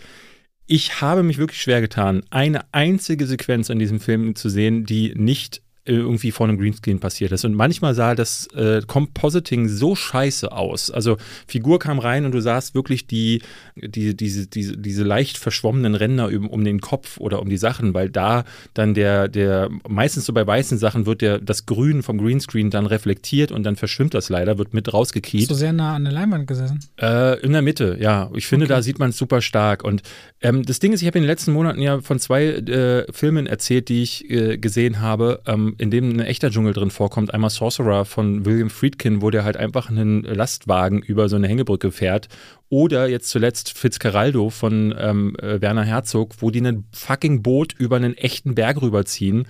Ich habe mich wirklich schwer getan, eine einzige Sequenz an diesem Film zu sehen, die nicht irgendwie vor einem Greenscreen passiert ist. Und manchmal sah das äh, Compositing so scheiße aus. Also Figur kam rein und du sahst wirklich die, die, diese, diese, diese leicht verschwommenen Ränder um, um den Kopf oder um die Sachen, weil da dann der, der, meistens so bei weißen Sachen wird der, das Grün vom Greenscreen dann reflektiert und dann verschwimmt das leider, wird mit rausgekiet. So sehr nah an der Leinwand gesessen? Äh, in der Mitte, ja. Ich finde, okay. da sieht man es super stark. Und ähm, das Ding ist, ich habe in den letzten Monaten ja von zwei äh, Filmen erzählt, die ich äh, gesehen habe. Ähm, in dem ein echter Dschungel drin vorkommt. Einmal Sorcerer von William Friedkin, wo der halt einfach einen Lastwagen über so eine Hängebrücke fährt. Oder jetzt zuletzt Fitzcarraldo von ähm, äh, Werner Herzog, wo die ein fucking Boot über einen echten Berg rüberziehen.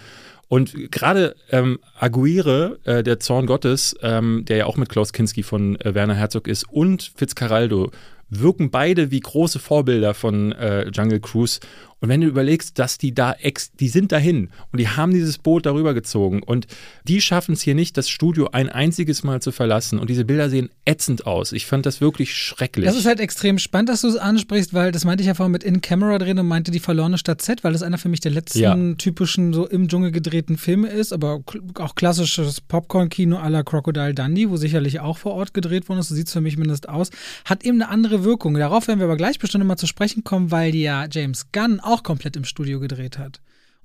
Und gerade ähm, Aguirre, äh, der Zorn Gottes, ähm, der ja auch mit Klaus Kinski von äh, Werner Herzog ist, und Fitzcarraldo wirken beide wie große Vorbilder von äh, Jungle Cruise. Und wenn du überlegst, dass die da ex, die sind dahin und die haben dieses Boot darüber gezogen und die schaffen es hier nicht, das Studio ein einziges Mal zu verlassen und diese Bilder sehen ätzend aus. Ich fand das wirklich schrecklich. Das ist halt extrem spannend, dass du es ansprichst, weil das meinte ich ja vorhin mit In-Camera drehen und meinte die verlorene Stadt Z, weil das einer für mich der letzten ja. typischen so im Dschungel gedrehten Filme ist, aber auch klassisches Popcorn-Kino à la Crocodile Dundee, wo sicherlich auch vor Ort gedreht worden ist, so sieht es für mich mindestens aus, hat eben eine andere Wirkung. Darauf werden wir aber gleich bestimmt mal zu sprechen kommen, weil die ja James Gunn auch komplett im Studio gedreht hat.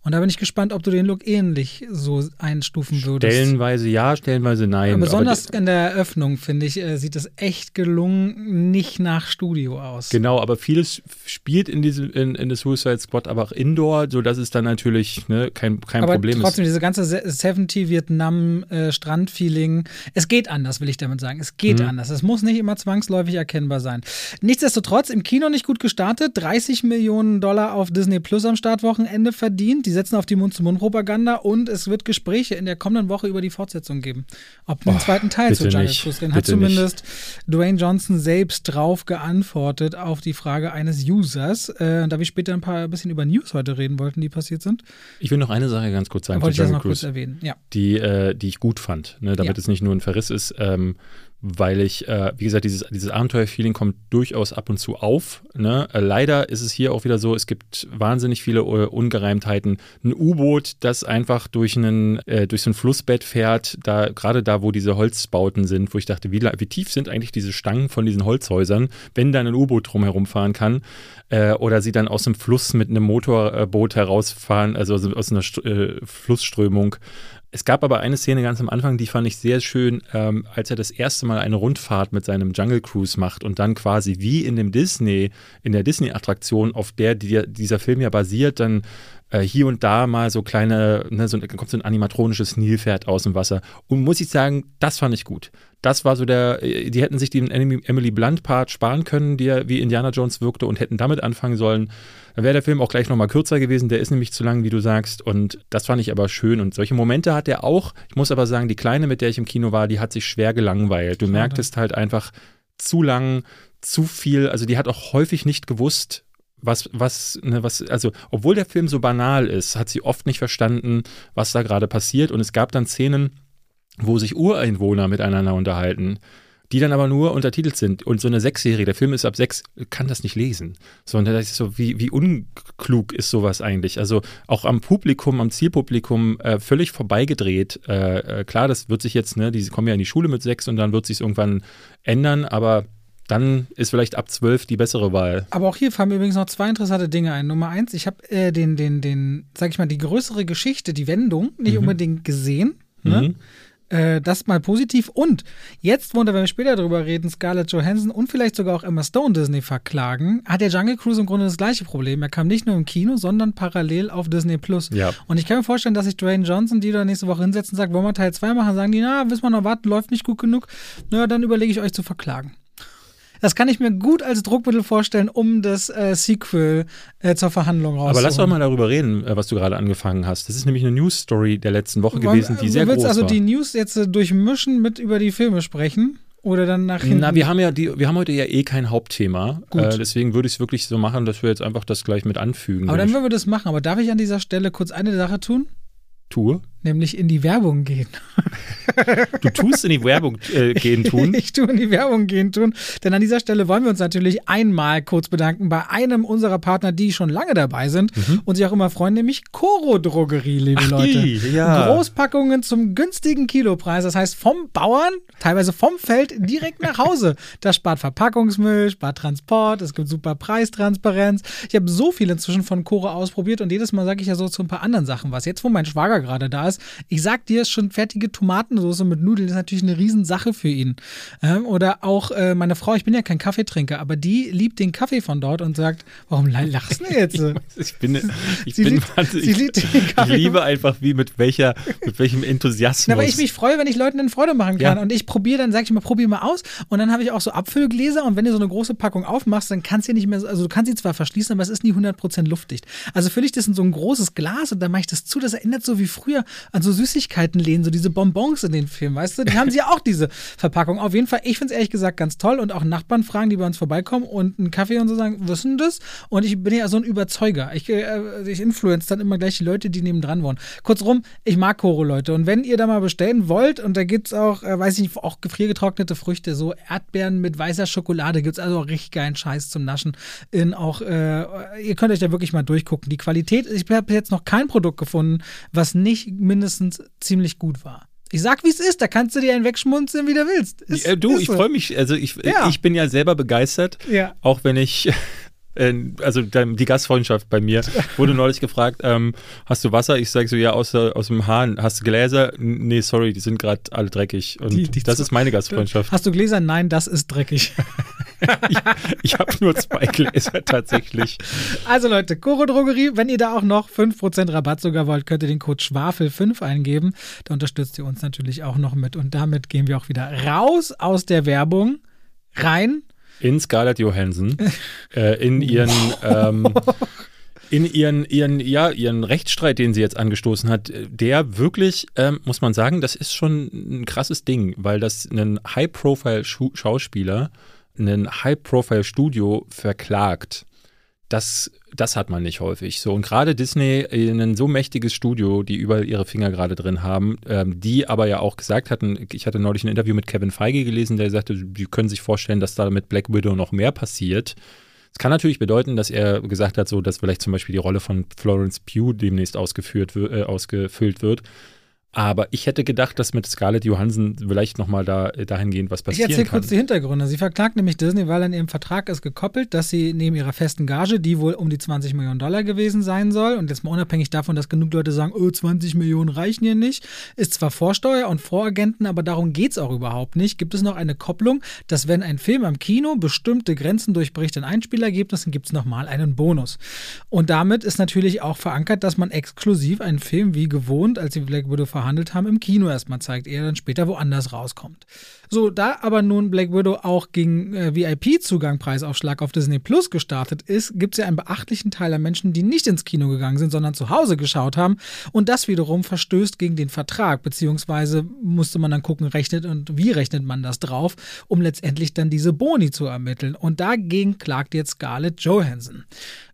Und da bin ich gespannt, ob du den Look ähnlich so einstufen würdest. Stellenweise ja, stellenweise nein. Aber besonders aber in der Eröffnung, finde ich, äh, sieht es echt gelungen, nicht nach Studio aus. Genau, aber vieles spielt in, diese, in, in The Suicide Squad aber auch indoor, sodass es dann natürlich ne, kein, kein aber Problem trotzdem, ist. diese ganze 70-Vietnam-Strandfeeling, äh, es geht anders, will ich damit sagen. Es geht mhm. anders. Es muss nicht immer zwangsläufig erkennbar sein. Nichtsdestotrotz, im Kino nicht gut gestartet, 30 Millionen Dollar auf Disney Plus am Startwochenende verdient. Die setzen auf die Mund-zu-Mund-Propaganda und es wird Gespräche in der kommenden Woche über die Fortsetzung geben. Ob einen oh, zweiten Teil zu Jungle Cruise hat zumindest nicht. Dwayne Johnson selbst drauf geantwortet auf die Frage eines Users. Äh, da wir später ein paar ein bisschen über News heute reden wollten, die passiert sind. Ich will noch eine Sache ganz kurz sagen. Wollte ich das noch Cruise, kurz erwähnen, ja. Die, äh, die ich gut fand, ne, damit ja. es nicht nur ein Verriss ist. Ähm, weil ich, äh, wie gesagt, dieses, dieses Abenteuerfeeling kommt durchaus ab und zu auf. Ne? Äh, leider ist es hier auch wieder so, es gibt wahnsinnig viele äh, Ungereimtheiten. Ein U-Boot, das einfach durch, einen, äh, durch so ein Flussbett fährt, da, gerade da, wo diese Holzbauten sind, wo ich dachte, wie, wie tief sind eigentlich diese Stangen von diesen Holzhäusern, wenn dann ein U-Boot drumherum fahren kann. Äh, oder sie dann aus dem Fluss mit einem Motorboot herausfahren, also aus einer St Flussströmung es gab aber eine Szene ganz am Anfang, die fand ich sehr schön, ähm, als er das erste Mal eine Rundfahrt mit seinem Jungle Cruise macht und dann quasi wie in dem Disney, in der Disney-Attraktion, auf der die, dieser Film ja basiert, dann äh, hier und da mal so kleine, ne, so, kommt so ein animatronisches Nilpferd aus dem Wasser. Und muss ich sagen, das fand ich gut. Das war so der, die hätten sich den Emily Blunt-Part sparen können, ja wie Indiana Jones wirkte und hätten damit anfangen sollen. Dann wäre der Film auch gleich nochmal kürzer gewesen. Der ist nämlich zu lang, wie du sagst. Und das fand ich aber schön. Und solche Momente hat er auch. Ich muss aber sagen, die Kleine, mit der ich im Kino war, die hat sich schwer gelangweilt. Du merktest halt einfach zu lang, zu viel. Also die hat auch häufig nicht gewusst, was, was, ne, was, also, obwohl der Film so banal ist, hat sie oft nicht verstanden, was da gerade passiert. Und es gab dann Szenen, wo sich Ureinwohner miteinander unterhalten die dann aber nur untertitelt sind. Und so eine Sechsjährige, der Film ist ab sechs, kann das nicht lesen. Sondern das ist so, wie, wie unklug ist sowas eigentlich? Also auch am Publikum, am Zielpublikum äh, völlig vorbeigedreht. Äh, äh, klar, das wird sich jetzt, ne, die kommen ja in die Schule mit sechs und dann wird sich irgendwann ändern, aber dann ist vielleicht ab zwölf die bessere Wahl. Aber auch hier fallen mir übrigens noch zwei interessante Dinge ein. Nummer eins, ich habe äh, den, den, den, sag ich mal, die größere Geschichte, die Wendung, nicht mhm. unbedingt gesehen. Ne? Mhm. Äh, das mal positiv. Und jetzt, wenn wir später darüber reden, Scarlett Johansson und vielleicht sogar auch Emma Stone Disney verklagen, hat der Jungle Cruise im Grunde das gleiche Problem. Er kam nicht nur im Kino, sondern parallel auf Disney Plus. Ja. Und ich kann mir vorstellen, dass sich Dwayne Johnson, die da nächste Woche hinsetzen, sagt, wollen wir Teil 2 machen, sagen die, na, wissen wir noch warten, läuft nicht gut genug. Naja, dann überlege ich euch zu verklagen. Das kann ich mir gut als Druckmittel vorstellen, um das äh, Sequel äh, zur Verhandlung rauszuholen. Aber lass doch mal darüber reden, äh, was du gerade angefangen hast. Das ist nämlich eine News-Story der letzten Woche gewesen, die sehr du willst groß also war. die News jetzt äh, durchmischen mit über die Filme sprechen? Oder dann nach hinten? Na, wir haben ja die, wir haben heute ja eh kein Hauptthema. Gut. Äh, deswegen würde ich es wirklich so machen, dass wir jetzt einfach das gleich mit anfügen. Aber dann würden wir das machen. Aber darf ich an dieser Stelle kurz eine Sache tun? tue. Nämlich in die Werbung gehen. Du tust in die Werbung äh, gehen tun. Ich tue in die Werbung gehen tun. Denn an dieser Stelle wollen wir uns natürlich einmal kurz bedanken bei einem unserer Partner, die schon lange dabei sind und sich auch immer freuen, nämlich Coro Drogerie, liebe Mhm. Ach, Leute. die, ja. Großpackungen zum günstigen Kilopreis. Das heißt vom Bauern, teilweise vom Feld direkt nach Hause. Das spart Verpackungsmüll, spart Transport, es gibt super Preistransparenz. Ich habe so viel inzwischen von Coro ausprobiert und jedes Mal sage ich ja so zu ein paar anderen Sachen was. Jetzt, wo mein Schwager gerade da ist, ich sag dir, schon fertige Tomatensauce mit Nudeln ist natürlich eine Riesensache für ihn. Ähm, oder auch äh, meine Frau, ich bin ja kein Kaffeetrinker, aber die liebt den Kaffee von dort und sagt, warum lachst du jetzt? Ich bin, ich Sie bin liebt- wahnsinnig- sie liebt den ich, Kaffee. liebe einfach, wie mit welcher, mit welchem Enthusiasmus. Na, weil ich mich freue, wenn ich Leuten eine Freude machen kann. Ja. Und ich probiere, dann sage ich mal, probier mal aus. Und dann habe ich auch so Abfüllgläser. Und wenn du so eine große Packung aufmachst, dann kannst du nicht mehr, so- also du kannst sie zwar verschließen, aber es ist nie 100% luftdicht. Also fülle ich das in so ein großes Glas und dann mache ich das zu. Das erinnert so wie früher an so Süßigkeitenläden, so diese Bonbons in den Filmen, weißt du? Die haben sie ja auch diese Verpackung. Auf jeden Fall, ich finde es ehrlich gesagt ganz toll. Und auch Nachbarn fragen, die bei uns vorbeikommen und einen Kaffee und so sagen, denn das? Und ich bin ja so ein Überzeuger. Ich, äh, ich influence dann immer gleich die Leute, die nebendran wohnen. Kurzum, ich mag Koro, Leute. Und wenn ihr da mal bestellen wollt, und da gibt es auch, äh, weiß ich nicht, auch gefriergetrocknete Früchte, so Erdbeeren mit weißer Schokolade, gibt es also auch richtig geilen Scheiß zum Naschen. In auch, äh, ihr könnt euch da wirklich mal durchgucken. Die Qualität, ich habe jetzt noch kein Produkt gefunden, was nicht mindestens ziemlich gut war. Ich sag, wie es ist, da kannst du dir einen wegschmunzeln, wie du willst. Ist- äh, du, ich so. freue mich, also ich, Ja. ich bin ja selber begeistert, Ja. auch wenn ich, äh, also die Gastfreundschaft bei mir wurde neulich gefragt, ähm, hast du Wasser? Ich sage so, ja, aus, aus dem Hahn. Hast du Gläser? Nee, sorry, die sind gerade alle dreckig. Und Die- die das ist meine Gastfreundschaft. Hast du Gläser? Nein, das ist dreckig. ich ich habe nur zwei Gläser tatsächlich. Also Leute, Koro Drogerie, wenn ihr da auch noch 5% Rabatt sogar wollt, könnt ihr den Code Schwafel5 eingeben. Da unterstützt ihr uns natürlich auch noch mit. Und damit gehen wir auch wieder raus aus der Werbung, rein. In Scarlett Johansson, äh, in ihren, ähm, in ihren, ihren, ja, ihren Rechtsstreit, den sie jetzt angestoßen hat, der wirklich, ähm, muss man sagen, das ist schon ein krasses Ding, weil das ein High-Profile-Schauspieler, ein High-Profile-Studio verklagt. Das, das hat man nicht häufig. So, und gerade Disney, ein so mächtiges Studio, die überall ihre Finger gerade drin haben, ähm, die aber ja auch gesagt hatten, ich hatte neulich ein Interview mit Kevin Feige gelesen, der sagte, sie können sich vorstellen, dass da mit Black Widow noch mehr passiert. Es kann natürlich bedeuten, dass er gesagt hat, so dass vielleicht zum Beispiel die Rolle von Florence Pugh demnächst ausgeführt, äh, ausgefüllt wird. Aber ich hätte gedacht, dass mit Scarlett Johansson vielleicht nochmal da, dahingehend was Ich passieren erzähle kann. kurz die Hintergründe. Sie verklagt nämlich Disney, weil an ihrem Vertrag ist gekoppelt, dass sie neben ihrer festen Gage, die wohl um die 20 Millionen Dollar gewesen sein soll, und jetzt mal unabhängig davon, dass genug Leute sagen, oh, 20 Millionen reichen hier nicht, ist zwar Vorsteuer und Voragenten, aber darum geht es auch überhaupt nicht. Gibt es noch eine Kopplung, dass wenn ein Film am Kino bestimmte Grenzen durchbricht in Einspielergebnissen, gibt es nochmal einen Bonus. Und damit ist natürlich auch verankert, dass man exklusiv einen Film wie gewohnt, als sie Black Widow verhandelt haben, im Kino erstmal zeigt, ehe er dann später woanders rauskommt. So, da aber nun Black Widow auch gegen äh, VIP-Zugang Preisaufschlag auf Disney Plus gestartet ist, gibt es ja einen beachtlichen Teil der Menschen, die nicht ins Kino gegangen sind, sondern zu Hause geschaut haben. Und das wiederum verstößt gegen den Vertrag, beziehungsweise musste man dann gucken, rechnet und wie rechnet man das drauf, um letztendlich dann diese Boni zu ermitteln. Und dagegen klagt jetzt Scarlett Johansson.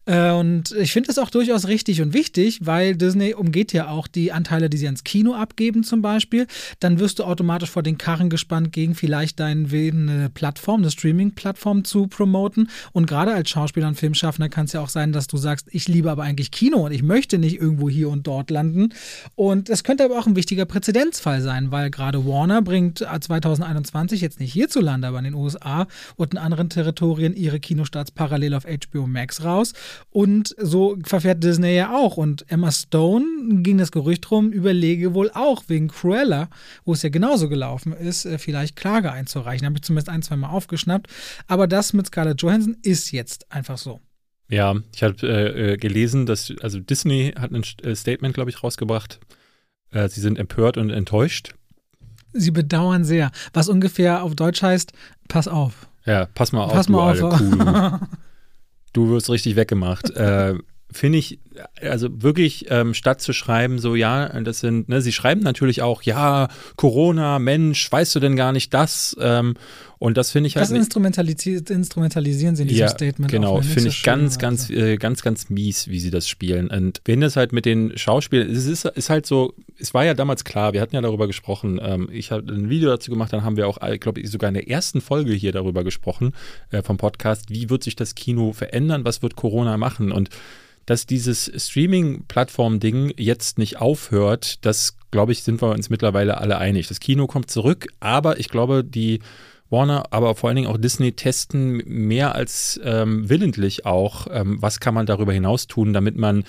Äh, Und ich finde es auch durchaus richtig und wichtig, weil Disney umgeht ja auch die Anteile, die sie ans Kino abgeben zum Beispiel. Dann wirst du automatisch vor den Karren gespannt, gegen vielleicht deinen Willen eine Plattform, eine Streaming-Plattform zu promoten. Und gerade als Schauspieler und Filmschaffender kann es ja auch sein, dass du sagst, ich liebe aber eigentlich Kino und ich möchte nicht irgendwo hier und dort landen. Und das könnte aber auch ein wichtiger Präzedenzfall sein, weil gerade Warner bringt 2021 jetzt nicht hierzulande, aber in den USA und in anderen Territorien ihre Kinostarts parallel auf HBO Max raus. Und so verfährt Disney ja auch. Und Emma Stone ging das Gerücht rum, überlege wohl auch wegen Cruella, wo es ja genauso gelaufen ist, äh, vielleicht Klage einzureichen. Habe ich zumindest ein, zwei Mal aufgeschnappt. Aber das mit Scarlett Johansson ist jetzt einfach so. Ja, ich habe äh, äh, gelesen, dass, also Disney hat ein äh, Statement, glaube ich, rausgebracht. Äh, sie sind empört und enttäuscht. Sie bedauern sehr. Was ungefähr auf Deutsch heißt, pass auf. Ja, pass mal Pass auf, mal du auf. Kuh. Du wirst richtig weggemacht. äh, Finde ich, also wirklich, ähm, statt zu schreiben, so, ja, das sind, ne, sie schreiben natürlich auch, ja, Corona, Mensch, weißt du denn gar nicht das? Ähm, und das finde ich halt. Das instrumentalisi instrumentalisieren sie in diesem ja, Statement. Genau, finde ich ganz, ganz, äh, ganz, ganz mies, wie sie das spielen. Und wenn das halt mit den Schauspielern, es ist, ist halt so, es war ja damals klar, wir hatten ja darüber gesprochen, ähm, ich habe ein Video dazu gemacht, dann haben wir auch, glaube ich, sogar in der ersten Folge hier darüber gesprochen, äh, vom Podcast, wie wird sich das Kino verändern, was wird Corona machen und dass dieses Streaming-Plattform-Ding jetzt nicht aufhört, das, glaube ich, sind wir uns mittlerweile alle einig. Das Kino kommt zurück, aber ich glaube, die Warner, aber vor allen Dingen auch Disney testen mehr als ähm, willentlich auch, ähm, was kann man darüber hinaus tun, damit man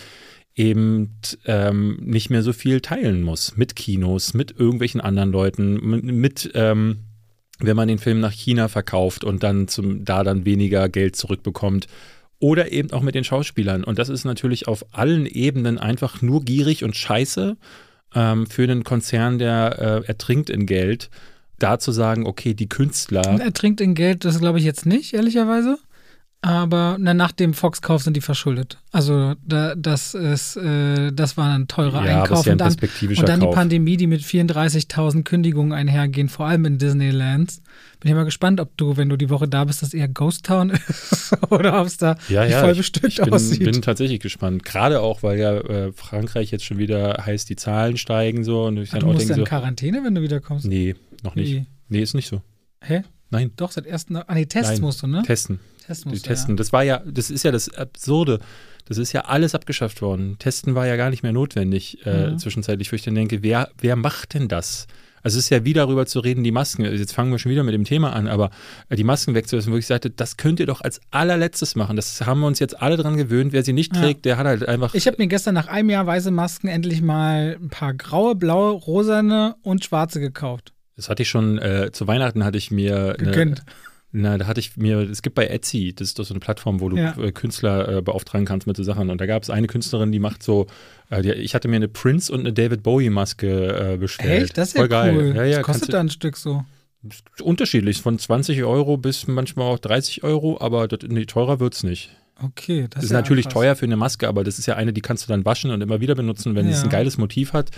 eben ähm, nicht mehr so viel teilen muss mit Kinos, mit irgendwelchen anderen Leuten, mit, mit ähm, wenn man den Film nach China verkauft und dann zum, da dann weniger Geld zurückbekommt. Oder eben auch mit den Schauspielern. Und das ist natürlich auf allen Ebenen einfach nur gierig und scheiße ähm, für einen Konzern, der äh, ertrinkt in Geld da zu sagen, okay, die Künstler. Er trinkt in Geld, das glaube ich jetzt nicht, ehrlicherweise. Aber na, nach dem Fox-Kauf sind die verschuldet. Also da, das ist, äh, das war ein teurer ja, Einkauf. ja ein und dann, und dann Kauf. die Pandemie, die mit 34.000 Kündigungen einhergehen, vor allem in Disneylands. Bin ich mal gespannt, ob du, wenn du die Woche da bist, das eher Ghost Town ist oder ob es da ja, ja, voll ich, bestückt ich bin, aussieht. bin tatsächlich gespannt. Gerade auch, weil ja äh, Frankreich jetzt schon wieder heißt, die Zahlen steigen so. Und ich Ach, dann du auch musst denke in so, Quarantäne, wenn du wiederkommst? nee, noch nicht. Wie? Nee, ist nicht so. Hä? Nein. Doch, seit ersten. Ah, nee, Tests Nein. musst du, ne? Testen. Tests Die musst du, testen. Das war ja, das ist ja das Absurde. Das ist ja alles abgeschafft worden. Testen war ja gar nicht mehr notwendig äh, Mhm. zwischenzeitlich, wo ich dann denke, wer, wer macht denn das? Also es ist ja wie darüber zu reden, die Masken, jetzt fangen wir schon wieder mit dem Thema an, aber äh, die Masken wegzulassen, wo ich sagte, das könnt ihr doch als allerletztes machen. Das haben wir uns jetzt alle dran gewöhnt. Wer sie nicht Ja. trägt, der hat halt einfach. Ich habe mir gestern nach einem Jahr weiße Masken endlich mal ein paar graue, blaue, rosane und schwarze gekauft. Das hatte ich schon, äh, zu Weihnachten hatte ich mir Gegönnt. Na, da hatte ich mir, es gibt bei Etsy, das ist doch so eine Plattform, wo du Ja. äh, Künstler äh, beauftragen kannst mit so Sachen. Und da gab es eine Künstlerin, die macht so, äh, die, ich hatte mir eine Prince und eine David Bowie-Maske äh, bestellt. Echt? Das ist ja Voll geil. cool. Ja, ja, das kostet da ein Stück so. unterschiedlich, von 20 Euro bis manchmal auch 30 Euro, aber das, nee, teurer wird es nicht. Okay, das Das ist ja natürlich krass. teuer für eine Maske, aber das ist ja eine, die kannst du dann waschen und immer wieder benutzen. Wenn es Ja. ein geiles Motiv hat,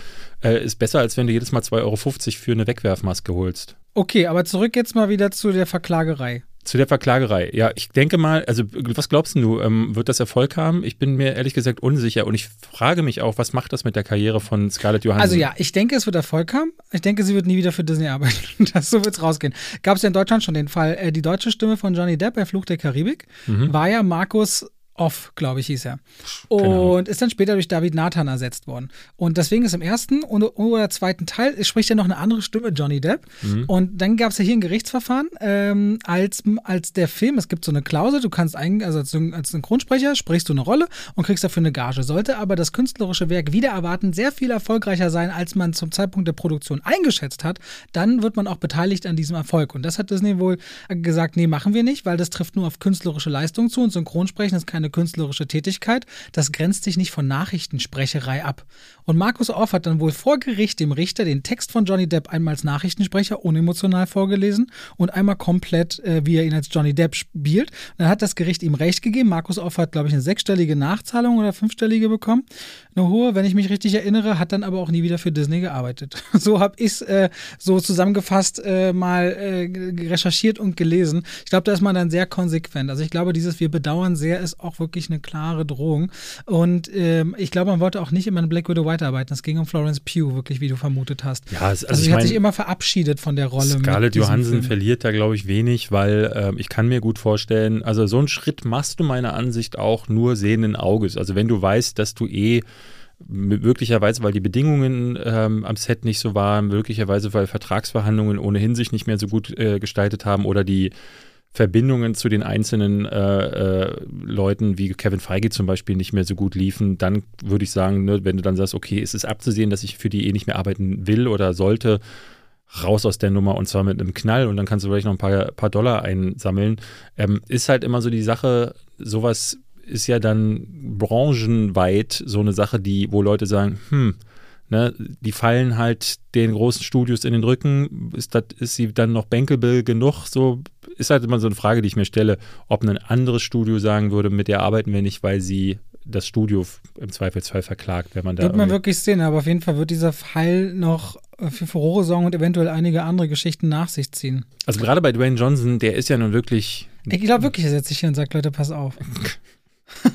äh, ist besser, als wenn du jedes Mal 2,50 Euro für eine Wegwerfmaske holst. Okay, aber zurück jetzt mal wieder zu der Verklagerei. Zu der Verklagerei. Ja, ich denke mal, also was glaubst du, ähm, wird das Erfolg haben? Ich bin mir ehrlich gesagt unsicher und ich frage mich auch, was macht das mit der Karriere von Scarlett Johansson? Also ja, ich denke, es wird Erfolg haben. Ich denke, sie wird nie wieder für Disney arbeiten. Das, so wird es rausgehen. Gab es ja in Deutschland schon den Fall. Äh, die deutsche Stimme von Johnny Depp bei Fluch der Karibik Mhm. war ja Markus Off, glaube ich, hieß er. Keine Ahnung. Und ist dann später durch David Nathan ersetzt worden. Und deswegen ist im ersten und- oder zweiten Teil spricht ja noch eine andere Stimme, Johnny Depp. Mhm. Und dann gab es ja hier ein Gerichtsverfahren, ähm, als, als der Film, es gibt so eine Klausel, du kannst eigentlich, also als, als Synchronsprecher sprichst du eine Rolle und kriegst dafür eine Gage. Sollte aber das künstlerische Werk wieder erwarten sehr viel erfolgreicher sein, als man zum Zeitpunkt der Produktion eingeschätzt hat, dann wird man auch beteiligt an diesem Erfolg. Und das hat Disney wohl gesagt, nee, machen wir nicht, weil das trifft nur auf künstlerische Leistung zu und Synchronsprechen ist keine künstlerische Tätigkeit. Das grenzt sich nicht von Nachrichtensprecherei ab. Und Markus Orff hat dann wohl vor Gericht dem Richter den Text von Johnny Depp einmal als Nachrichtensprecher unemotional vorgelesen und einmal komplett, äh, wie er ihn als Johnny Depp spielt. Dann hat das Gericht ihm recht gegeben. Markus Orff hat, glaube ich, eine sechsstellige Nachzahlung oder fünfstellige bekommen. Eine hohe, wenn ich mich richtig erinnere, hat dann aber auch nie wieder für Disney gearbeitet. So habe ich es äh, so zusammengefasst äh, mal äh, recherchiert und gelesen. Ich glaube, da ist man dann sehr konsequent. Also ich glaube, dieses Wir bedauern sehr ist auch wirklich eine klare Drohung. Und ähm, ich glaube, man wollte auch nicht immer in Black Widow weiterarbeiten. Es ging um Florence Pugh, wirklich, wie du vermutet hast. ja, es, Also, also, sie ich hat sich meine, immer verabschiedet von der Rolle. Scarlett Johansson Film. verliert da, glaube ich, wenig, weil ähm, ich kann mir gut vorstellen, also so einen Schritt machst du meiner Ansicht auch nur sehenden Auges. Also wenn du weißt, dass du eh möglicherweise, weil die Bedingungen ähm, am Set nicht so waren, möglicherweise, weil Vertragsverhandlungen ohnehin sich nicht mehr so gut äh, gestaltet haben oder die Verbindungen zu den einzelnen äh, äh, Leuten wie Kevin Feige zum Beispiel nicht mehr so gut liefen, dann würde ich sagen, ne, wenn du dann sagst, okay, es ist abzusehen, dass ich für die eh nicht mehr arbeiten will oder sollte, raus aus der Nummer und zwar mit einem Knall und dann kannst du vielleicht noch ein paar, paar Dollar einsammeln. Ähm, ist halt immer so die Sache, sowas ist ja dann branchenweit so eine Sache, die, wo Leute sagen, hm, ne, die fallen halt den großen Studios in den Rücken, ist, das, ist sie dann noch bankable genug, so ist halt immer so eine Frage, die ich mir stelle, ob ein anderes Studio sagen würde, mit der arbeiten wir nicht, weil sie das Studio im Zweifelsfall verklagt, wenn man da. Wird man wirklich sehen, aber auf jeden Fall wird dieser Fall noch für Furore sorgen und eventuell einige andere Geschichten nach sich ziehen. Also gerade bei Dwayne Johnson, der ist ja nun wirklich. Ich glaube wirklich, er setzt sich hin und sagt, Leute, pass auf.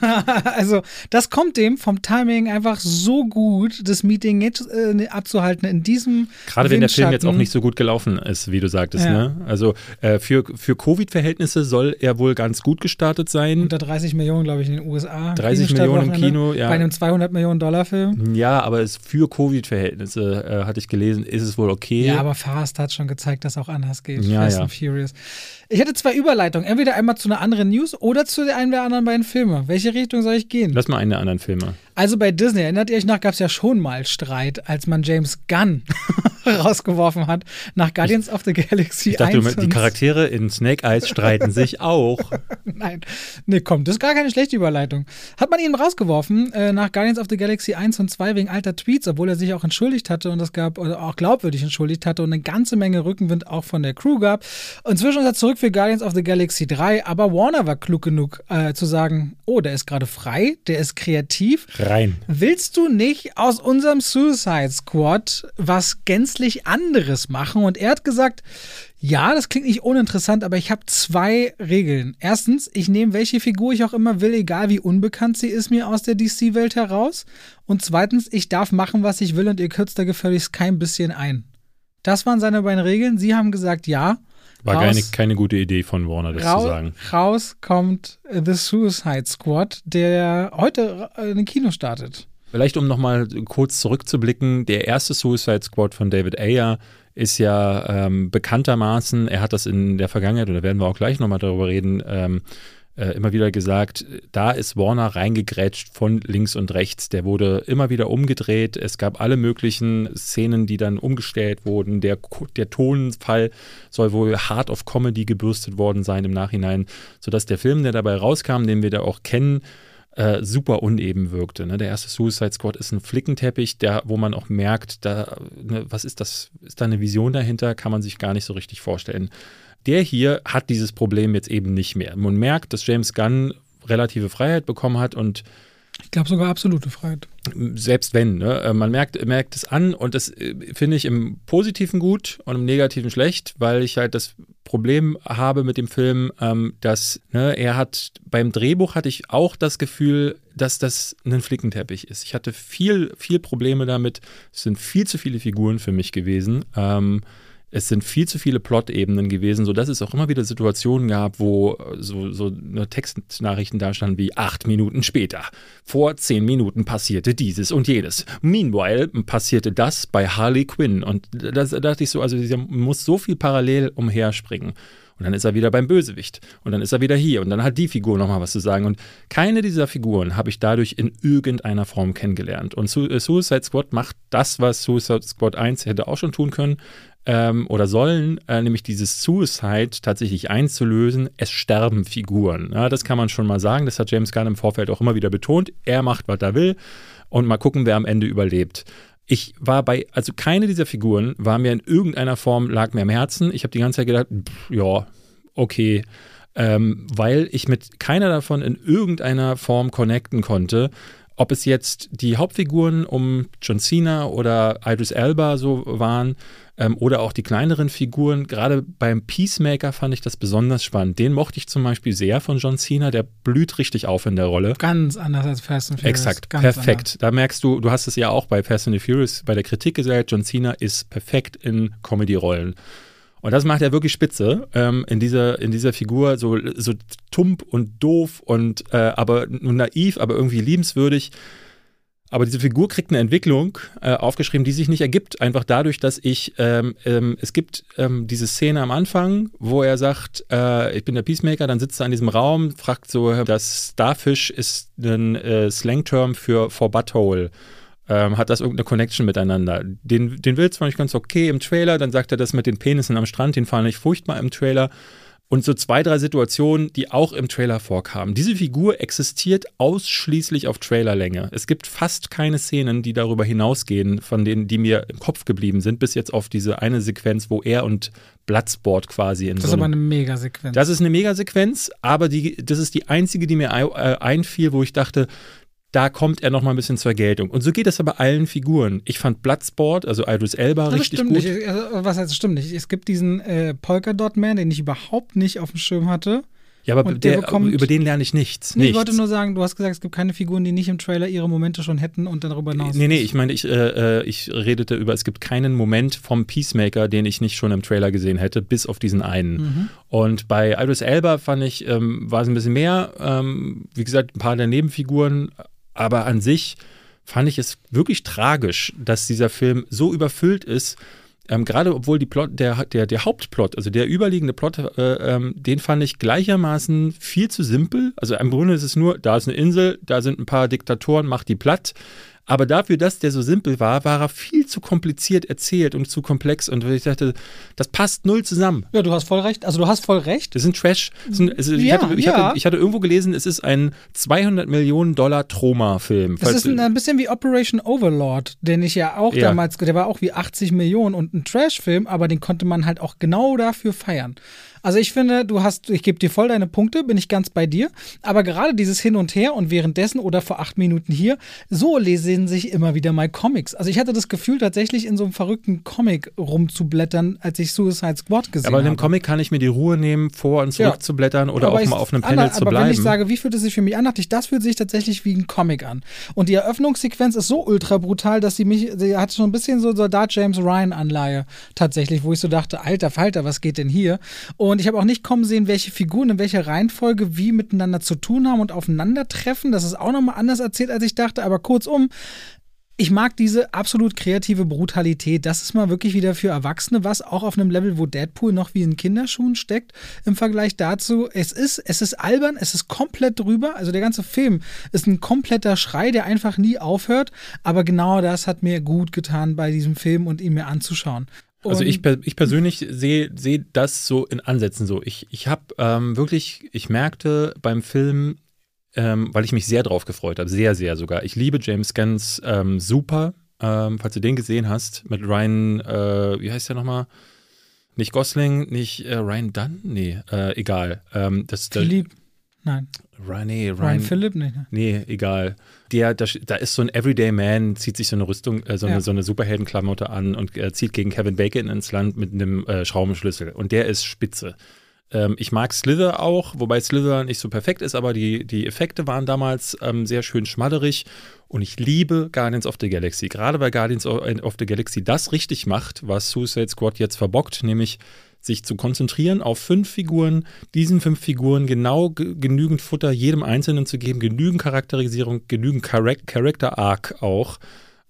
also, das kommt dem vom Timing einfach so gut, das Meeting jetzt äh, abzuhalten in diesem. Gerade wenn der Film jetzt auch nicht so gut gelaufen ist, wie du sagtest. Ja. Ne? Also, äh, für, für Covid-Verhältnisse soll er wohl ganz gut gestartet sein. Unter 30 Millionen, glaube ich, in den USA. 30 Millionen im Kino, ja. Bei einem 200 Millionen Dollar Film. Ja, aber es für Covid-Verhältnisse, äh, hatte ich gelesen, ist es wohl okay. Ja, aber Fast hat schon gezeigt, dass auch anders geht. Ja, Fast ja. and Furious. Ich hätte zwei Überleitungen. Entweder einmal zu einer anderen News oder zu den einen der anderen beiden Filme. Welche Richtung soll ich gehen? Lass mal einen der anderen Filme. Also bei Disney, erinnert ihr euch noch, gab es ja schon mal Streit, als man James Gunn rausgeworfen hat nach Guardians ich, of the Galaxy ich dachte, 1. Die Charaktere in Snake Eyes streiten sich auch. Nein, nee, komm, das ist gar keine schlechte Überleitung. Hat man ihn rausgeworfen äh, nach Guardians of the Galaxy 1 und 2 wegen alter Tweets, obwohl er sich auch entschuldigt hatte und das gab, oder auch glaubwürdig entschuldigt hatte und eine ganze Menge Rückenwind auch von der Crew gab. Inzwischen ist er zurück für Guardians of the Galaxy 3, aber Warner war klug genug äh, zu sagen, oh, der ist gerade frei, der ist kreativ. Rein. Willst du nicht aus unserem Suicide Squad was gänzlich anderes machen? Und er hat gesagt, ja, das klingt nicht uninteressant, aber ich habe zwei Regeln. Erstens, ich nehme welche Figur ich auch immer will, egal wie unbekannt sie ist mir aus der DC-Welt heraus. Und zweitens, ich darf machen, was ich will und ihr kürzt da gefälligst kein bisschen ein. Das waren seine beiden Regeln. Sie haben gesagt, ja. War raus, keine, keine gute Idee von Warner, das raus, zu sagen. Raus kommt The Suicide Squad, der heute in den Kino startet. Vielleicht, um nochmal kurz zurückzublicken, der erste Suicide Squad von David Ayer ist ja ähm, bekanntermaßen, er hat das in der Vergangenheit, oder werden wir auch gleich nochmal darüber reden, ähm, äh, immer wieder gesagt, da ist Warner reingegrätscht von links und rechts. Der wurde immer wieder umgedreht. Es gab alle möglichen Szenen, die dann umgestellt wurden. Der, der Tonfall soll wohl hart auf Comedy gebürstet worden sein im Nachhinein, sodass der Film, der dabei rauskam, den wir da auch kennen, äh, super uneben wirkte. Ne? Der erste Suicide Squad ist ein Flickenteppich, der, wo man auch merkt, da, ne, was ist das? Ist da eine Vision dahinter? Kann man sich gar nicht so richtig vorstellen. Der hier hat dieses Problem jetzt eben nicht mehr. Man merkt, dass James Gunn relative Freiheit bekommen hat und ich glaube sogar absolute Freiheit. Selbst wenn, ne? Äh, man merkt, merkt es an und das äh, finde ich im Positiven gut und im Negativen schlecht, weil ich halt das Problem habe mit dem Film, ähm, dass ne, er hat beim Drehbuch hatte ich auch das Gefühl, dass das ein Flickenteppich ist. Ich hatte viel, viel Probleme damit. Es sind viel zu viele Figuren für mich gewesen. Ähm, es sind viel zu viele Plot-Ebenen gewesen, sodass es auch immer wieder Situationen gab, wo äh, so, so Textnachrichten da standen wie acht Minuten später. Vor zehn Minuten passierte dieses und jenes. Meanwhile passierte das bei Harley Quinn. Und da dachte ich so, also sie muss so viel parallel umherspringen. Und dann ist er wieder beim Bösewicht. Und dann ist er wieder hier. Und dann hat die Figur nochmal was zu sagen. Und keine dieser Figuren habe ich dadurch in irgendeiner Form kennengelernt. Und äh, Suicide Squad macht das, was Suicide Squad 1 hätte auch schon tun können ähm, oder sollen, äh, nämlich dieses Suicide tatsächlich einzulösen. Es sterben Figuren. Ja, das kann man schon mal sagen. Das hat James Gunn im Vorfeld auch immer wieder betont. Er macht, was er will. Und mal gucken, wer am Ende überlebt. Ich war bei, also keine dieser Figuren war mir in irgendeiner Form, lag mir am Herzen. Ich habe die ganze Zeit gedacht, pff, ja, okay. Ähm, weil ich mit keiner davon in irgendeiner Form connecten konnte. Ob es jetzt die Hauptfiguren um John Cena oder Idris Elba so waren ähm, oder auch die kleineren Figuren. Gerade beim Peacemaker fand ich das besonders spannend. Den mochte ich zum Beispiel sehr von John Cena. Der blüht richtig auf in der Rolle. Ganz anders als Fast and Furious. Exakt, Ganz perfekt. Anders. Da merkst du, du hast es ja auch bei Fast and the Furious bei der Kritik gesagt, John Cena ist perfekt in Comedy-Rollen. Und das macht er wirklich spitze ähm, in, dieser, in dieser Figur, so, so tump und doof und äh, aber naiv, aber irgendwie liebenswürdig. Aber diese Figur kriegt eine Entwicklung äh, aufgeschrieben, die sich nicht ergibt, einfach dadurch, dass ich, ähm, ähm, es gibt ähm, diese Szene am Anfang, wo er sagt, äh, ich bin der Peacemaker, dann sitzt er in diesem Raum, fragt so, das Starfish ist ein äh, Slang-Term für for Butthole ähm, hat das irgendeine Connection miteinander. Den, den Witz fand ich ganz okay im Trailer, dann sagt er das mit den Penissen am Strand, den fand ich furchtbar im Trailer. und so zwei, drei Situationen, die auch im Trailer vorkamen. Diese Figur existiert ausschließlich auf Trailerlänge. Es gibt fast keine Szenen, die darüber hinausgehen, von denen, die mir im Kopf geblieben sind, bis jetzt auf diese eine Sequenz, wo er und Bloodsport quasi in Das so ist aber eine Megasequenz. das ist eine Megasequenz, aber die, das ist die einzige, die mir äh, einfiel, wo ich dachte, da kommt er noch mal ein bisschen zur Geltung. Und so geht es aber allen Figuren. Ich fand Bloodsport, also Idris Elba, das richtig stimmt gut. nicht. Also, was heißt, das stimmt nicht. Es gibt diesen äh, Polka Dot Man, den ich überhaupt nicht auf dem Schirm hatte. Ja, aber der der, bekommt- über den lerne ich nichts. Nee, ich nichts. wollte nur sagen, du hast gesagt, es gibt keine Figuren, die nicht im Trailer ihre Momente schon hätten und dann darüber hinaus. Nee, nee, ich meine, ich, äh, äh, ich redete über, es gibt keinen Moment vom Peacemaker, den ich nicht schon im Trailer gesehen hätte, bis auf diesen einen. Mhm. Und bei Idris Elba fand ich, ähm, war es ein bisschen mehr, ähm, wie gesagt, ein paar der Nebenfiguren, aber an sich fand ich es wirklich tragisch, dass dieser Film so überfüllt ist. Ähm, Gerade obwohl Plot, der, der, der Hauptplot, also der überliegende Plot, äh, ähm, den fand ich gleichermaßen viel zu simpel. Also im Grunde ist es nur, da ist eine Insel, da sind ein paar Diktatoren, macht die platt. Aber dafür, dass der so simpel war, war er viel zu kompliziert erzählt und zu komplex. Und ich dachte, das passt null zusammen. Ja, du hast voll recht. Also du hast voll recht. Das sind Trash. Das sind, also ich, Ja, hatte, ich, ja. hatte, ich hatte irgendwo gelesen, es ist ein 200 Millionen Dollar Troma-Film. Das ist ein, ein bisschen wie Operation Overlord, den ich ja auch Ja. damals, der war auch wie 80 Millionen und ein Trash-Film, aber den konnte man halt auch genau dafür feiern. Also ich finde, du hast, ich gebe dir voll deine Punkte, bin ich ganz bei dir. Aber gerade dieses Hin und Her und währenddessen oder vor acht Minuten hier, so lesen sich immer wieder mal Comics. Also ich hatte das Gefühl, tatsächlich in so einem verrückten Comic rumzublättern, als ich Suicide Squad gesehen aber in habe. dem Comic kann ich mir die Ruhe nehmen, vor und zurück Ja. zu blättern oder Aber auch mal auf einem Panel zu aber bleiben. wenn ich sage, wie fühlt es sich für mich an, dachte ich, das fühlt sich tatsächlich wie ein Comic an. Und die Eröffnungssequenz ist so ultra brutal, dass sie mich, sie hat schon ein bisschen so Soldat James Ryan Anleihe tatsächlich, wo ich so dachte, alter Falter, was geht denn hier? Und ich habe auch nicht kommen sehen, welche Figuren in welcher Reihenfolge wie miteinander zu tun haben und aufeinandertreffen. Das ist auch nochmal anders erzählt, als ich dachte. Aber kurzum, ich mag diese absolut kreative Brutalität. Das ist mal wirklich wieder für Erwachsene was, auch auf einem Level, wo Deadpool noch wie in Kinderschuhen steckt im Vergleich dazu. Es ist, es ist albern, es ist komplett drüber. Also der ganze Film ist ein kompletter Schrei, der einfach nie aufhört. Aber genau das hat mir gut getan bei diesem Film und ihn mir anzuschauen. Also ich, ich persönlich sehe sehe das so in Ansätzen so. Ich, ich habe ähm, wirklich, ich merkte beim Film, ähm, weil ich mich sehr drauf gefreut habe, sehr, sehr sogar. Ich liebe James Gunn's ähm, Super, ähm, falls du den gesehen hast, mit Ryan, äh, wie heißt der nochmal? Nicht Gosling, nicht äh, Ryan Dunn? Nee, äh, egal. Ähm, das, Philipp, nein, Ryan, nee, Ryan, Ryan, Philipp nicht. Ne? Nee, egal. Der, da, da ist so ein Everyday Man, zieht sich so eine Rüstung, äh, so, eine, Ja. so eine Superheldenklamotte an und äh, zieht gegen Kevin Bacon ins Land mit einem äh, Schraubenschlüssel. Und der ist spitze. Ähm, ich mag Slither auch, wobei Slither nicht so perfekt ist, aber die, die Effekte waren damals ähm, sehr schön schmadderig. Und ich liebe Guardians of the Galaxy. Gerade weil Guardians of of the Galaxy das richtig macht, was Suicide Squad jetzt verbockt, nämlich sich zu konzentrieren auf fünf Figuren, diesen fünf Figuren genau ge- genügend Futter jedem Einzelnen zu geben, genügend Charakterisierung, genügend Charac- Character Arc auch,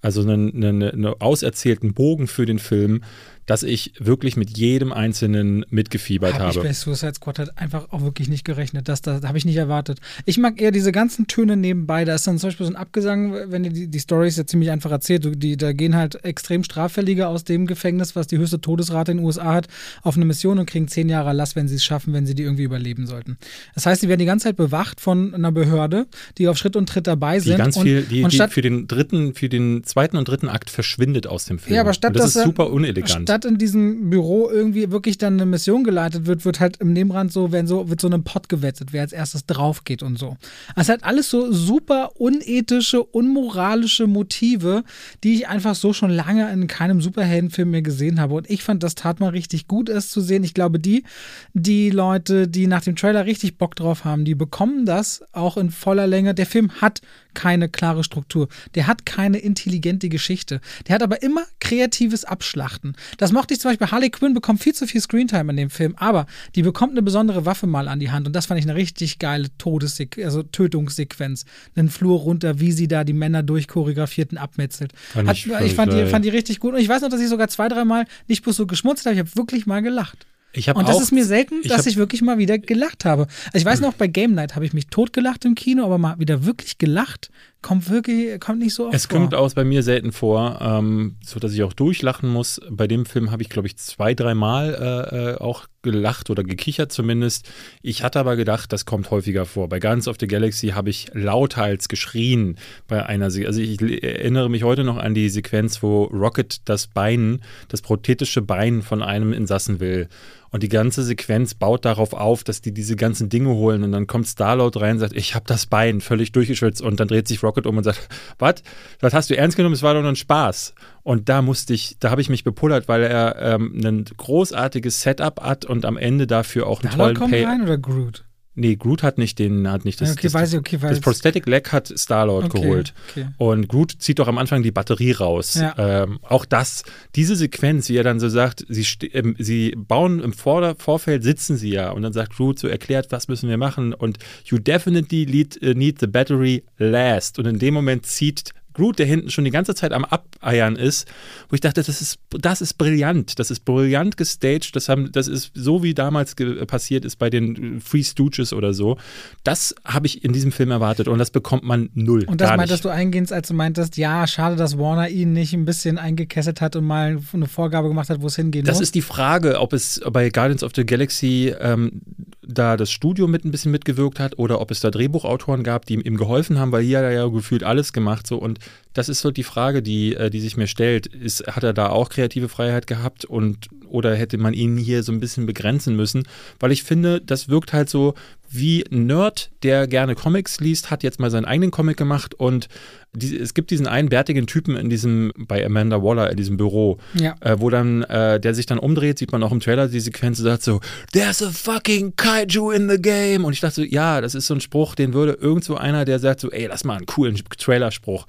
also einen, einen, einen auserzählten Bogen für den Film, dass ich wirklich mit jedem Einzelnen mitgefiebert Hab ich habe. bei Suicide Squad halt einfach auch wirklich nicht gerechnet. Das, das habe ich nicht erwartet. Ich mag eher diese ganzen Töne nebenbei. Da ist dann zum Beispiel so ein Abgesang, wenn die, die, die Story ist ja ziemlich einfach erzählt. Die, da gehen halt extrem Straffällige aus dem Gefängnis, was die höchste Todesrate in den USA hat, auf eine Mission und kriegen zehn Jahre Erlass, wenn sie es schaffen, wenn sie die irgendwie überleben sollten. Das heißt, sie werden die ganze Zeit bewacht von einer Behörde, die auf Schritt und Tritt dabei Die sind. ganz und, viel, die, und die statt, für den dritten, für den zweiten und dritten Akt verschwindet aus dem Film. Ja, aber statt und das dass ist er- super unelegant. Statt in diesem Büro irgendwie wirklich dann eine Mission geleitet wird, wird halt im Nebenrand so, wenn so, wird so einem Pott gewettet, wer als erstes drauf geht und so. Also halt alles so super unethische, unmoralische Motive, die ich einfach so schon lange in keinem Superheldenfilm mehr gesehen habe. Und ich fand, das tat mal richtig gut, es zu sehen. Ich glaube, die, die Leute, die nach dem Trailer richtig Bock drauf haben, die bekommen das auch in voller Länge. Der Film hat keine klare Struktur. Der hat keine intelligente Geschichte. Der hat aber immer kreatives Abschlachten. Das mochte ich zum Beispiel. Harley Quinn bekommt viel zu viel Screentime in dem Film, aber die bekommt eine besondere Waffe mal an die Hand und das fand ich eine richtig geile Todessequenz, also Tötungssequenz. Einen Flur runter, wie sie da die Männer durchchoreografierten abmetzelt. Fand Hat, ich- fand ich fand die, fand die richtig gut und ich weiß noch, dass ich sogar zwei, dreimal nicht bloß so geschmunzelt habe, ich habe wirklich mal gelacht. Ich Und das auch- ist mir selten, ich dass hab- ich wirklich mal wieder gelacht habe. Also ich weiß noch, bei Game Night habe ich mich totgelacht im Kino, aber mal wieder wirklich gelacht Kommt wirklich, kommt nicht so oft Es vor. kommt auch bei mir selten vor, ähm, so dass ich auch durchlachen muss. Bei dem Film habe ich, glaube ich, zwei, dreimal äh, äh, auch gelacht oder gekichert zumindest. Ich hatte aber gedacht, das kommt häufiger vor. Bei Guardians of the Galaxy habe ich lauthals geschrien bei einer Se Also ich erinnere mich heute noch an die Sequenz, wo Rocket das Bein, das prothetische Bein von einem Insassen will. Und die ganze Sequenz baut darauf auf, dass die diese ganzen Dinge holen und dann kommt Starlord rein und sagt, ich habe das Bein völlig durchgeschwitzt und dann dreht sich Rocket um und sagt, was? Das hast du ernst genommen? Es war doch nur ein Spaß. Und da musste ich, da habe ich mich bepullert, weil er ähm, ein großartiges Setup hat und am Ende dafür auch einen Starlord tollen kommt Pay. rein oder Groot? Nee, Groot hat nicht den, hat nicht das. okay, das, weiß ich, okay, weiß das Prosthetic Leg hat Starlord okay, geholt. Okay. Und Groot zieht doch am Anfang die Batterie raus. Ja. Ähm, auch das, diese Sequenz, wie er dann so sagt, sie, ähm, sie bauen im Vorder Vorfeld, sitzen sie ja und dann sagt Groot so erklärt, was müssen wir machen und you definitely need, äh, need the battery last. Und in dem Moment zieht Groot, der hinten schon die ganze Zeit am Abeiern ist, wo ich dachte, das ist, das ist brillant, das ist brillant gestaged, das, haben, das ist so, wie damals passiert ist bei den äh, Free Stooges oder so. Das habe ich in diesem Film erwartet und das bekommt man null. Und das meintest nicht. du eingehend, als du meintest, ja, schade, dass Warner ihn nicht ein bisschen eingekesselt hat und mal eine Vorgabe gemacht hat, wo es hingehen Das muss. ist die Frage, ob es bei Guardians of the Galaxy ähm, da das Studio mit ein bisschen mitgewirkt hat oder ob es da Drehbuchautoren gab, die ihm geholfen haben, weil hier hat er ja gefühlt alles gemacht so und das ist so die Frage, die, äh, die sich mir stellt. Ist, hat er da auch kreative Freiheit gehabt und oder hätte man ihn hier so ein bisschen begrenzen müssen? Weil ich finde, das wirkt halt so wie ein Nerd, der gerne Comics liest, hat jetzt mal seinen eigenen Comic gemacht und die, es gibt diesen einen bärtigen Typen in diesem, bei Amanda Waller in diesem Büro, Ja. äh, wo dann, äh, der sich dann umdreht, sieht man auch im Trailer die Sequenz, sagt so, there's a fucking Kaiju in the game. Und ich dachte so, ja, das ist so ein Spruch, den würde irgend so einer, der sagt so, ey, lass mal einen coolen Trailerspruch.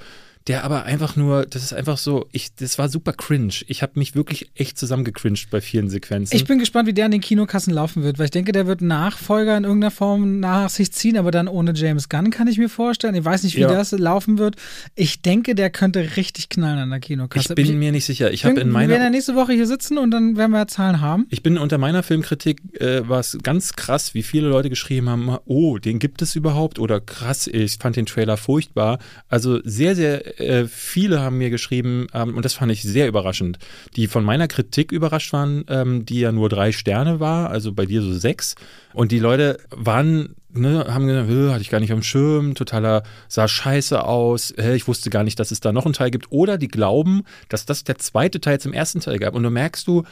Der aber einfach nur, das ist einfach so, ich, das war super cringe. Ich habe mich wirklich echt zusammengecringed bei vielen Sequenzen. Ich bin gespannt, wie der an den Kinokassen laufen wird, weil ich denke, der wird Nachfolger in irgendeiner Form nach sich ziehen, aber dann ohne James Gunn kann ich mir vorstellen. Ich weiß nicht, wie Ja. das laufen wird. Ich denke, der könnte richtig knallen an der Kinokasse. ich bin mir nicht sicher. Ich habe in wir werden ja meiner nächste Woche hier sitzen und dann werden wir Zahlen haben. Ich bin unter meiner Filmkritik äh, war es ganz krass, wie viele Leute geschrieben haben, oh, den gibt es überhaupt oder krass, ich fand den Trailer furchtbar. Also sehr, sehr äh, viele haben mir geschrieben ähm, und das fand ich sehr überraschend, die von meiner Kritik überrascht waren, ähm, die ja nur drei Sterne war, also bei dir so sechs. Und die Leute waren Ne, haben gesagt, "Äh, hatte ich gar nicht am Schirm, totaler, sah scheiße aus, ich wusste gar nicht, dass es da noch einen Teil gibt. Oder die glauben, dass das der zweite Teil zum ersten Teil gab. Und du merkst du,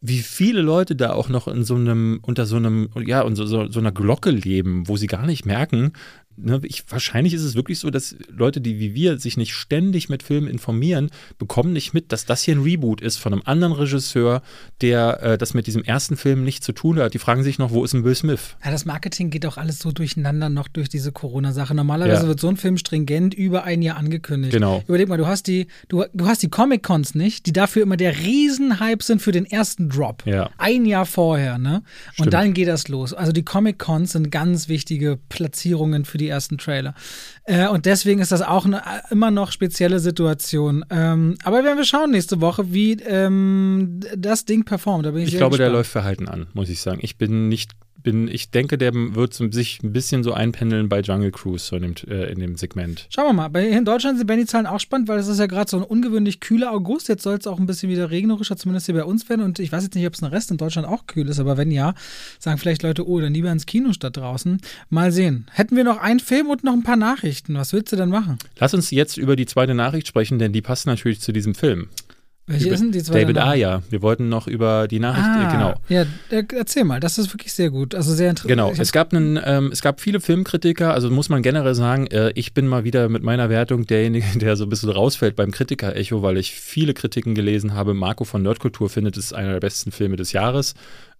wie viele Leute da auch noch in so einem, unter so einem, ja, unter so, so einer Glocke leben, wo sie gar nicht merken, ne, ich, wahrscheinlich ist es wirklich so, dass Leute, die wie wir sich nicht ständig mit Filmen informieren, bekommen nicht mit, dass das hier ein Reboot ist von einem anderen Regisseur, der äh, das mit diesem ersten Film nichts zu tun hat. Die fragen sich noch, wo ist ein Will Smith? Ja, das Marketing geht auch alles so durcheinander noch durch diese Corona-Sache. Normalerweise Ja. wird so ein Film stringent über ein Jahr angekündigt. Genau. Überleg mal, du hast die, du, du hast die Comic-Cons nicht, die dafür immer der Riesenhype sind für den ersten Drop. Ja. Ein Jahr vorher, ne? Und Stimmt. dann geht das los. Also die Comic-Cons sind ganz wichtige Platzierungen für die ersten Trailer. Äh, und deswegen ist das auch eine immer noch spezielle Situation. Ähm, aber werden wir schauen nächste Woche, wie ähm, das Ding performt. Da ich Ich glaube, der gespannt. läuft verhalten an, muss ich sagen. Ich bin nicht, bin, ich denke, der wird sich ein bisschen so einpendeln bei Jungle Cruise so in, dem, äh, in dem Segment. Schauen wir mal. Bei, in Deutschland sind die Zahlen auch spannend, weil es ist ja gerade so ein ungewöhnlich kühler August. Jetzt soll es auch ein bisschen wieder regnerischer, zumindest hier bei uns werden. Und ich weiß jetzt nicht, ob es ein Rest in Deutschland auch kühl ist, aber wenn ja, sagen vielleicht Leute, oh, dann lieber ins Kino statt draußen. Mal sehen. Hätten wir noch einen Film und noch ein paar Nachrichten. Was willst du denn machen? Lass uns jetzt über die zweite Nachricht sprechen, denn die passt natürlich zu diesem Film. Welche denn die zweite David? Ayer. Wir wollten noch über die Nachricht, Ah, äh, genau. Ja, äh, erzähl mal. Das ist wirklich sehr gut. Also sehr interessant. Genau, es gab, einen, ähm, es gab viele Filmkritiker, also muss man generell sagen, äh, ich bin mal wieder mit meiner Wertung derjenige, der so ein bisschen rausfällt beim Kritiker-Echo, weil ich viele Kritiken gelesen habe. Marco von Nerdkultur findet es einer der besten Filme des Jahres.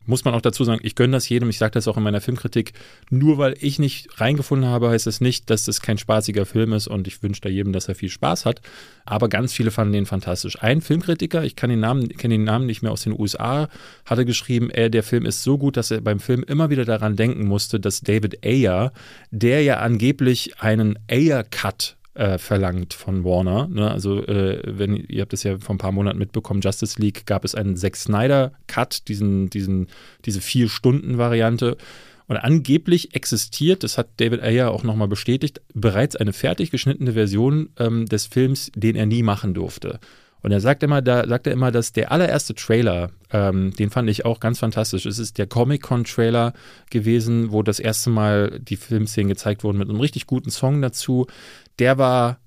Muss man auch dazu sagen, ich gönne das jedem, ich sage das auch in meiner Filmkritik. Nur weil ich nicht reingefunden habe, heißt das nicht, dass das kein spaßiger Film ist und ich wünsche da jedem, dass er viel Spaß hat. Aber ganz viele fanden den fantastisch. Ein Filmkritiker, ich kann den Namen, kenne den Namen nicht mehr aus den USA, hatte geschrieben, ey, der Film ist so gut, dass er beim Film immer wieder daran denken musste, dass David Ayer, der ja angeblich einen Ayer-Cut äh, verlangt von Warner. Ne? Also, äh, wenn ihr habt das ja vor ein paar Monaten mitbekommen, Justice League gab es einen Zack Snyder Cut, diesen, diesen, diese vier Stunden Variante. Und angeblich existiert, das hat David Ayer auch nochmal bestätigt, bereits eine fertig geschnittene Version ähm, des Films, den er nie machen durfte. Und er sagt immer, da sagt er immer, dass der allererste Trailer, ähm, den fand ich auch ganz fantastisch. Es ist der Comic-Con-Trailer gewesen, wo das erste Mal die Filmszenen gezeigt wurden mit einem richtig guten Song dazu. Der war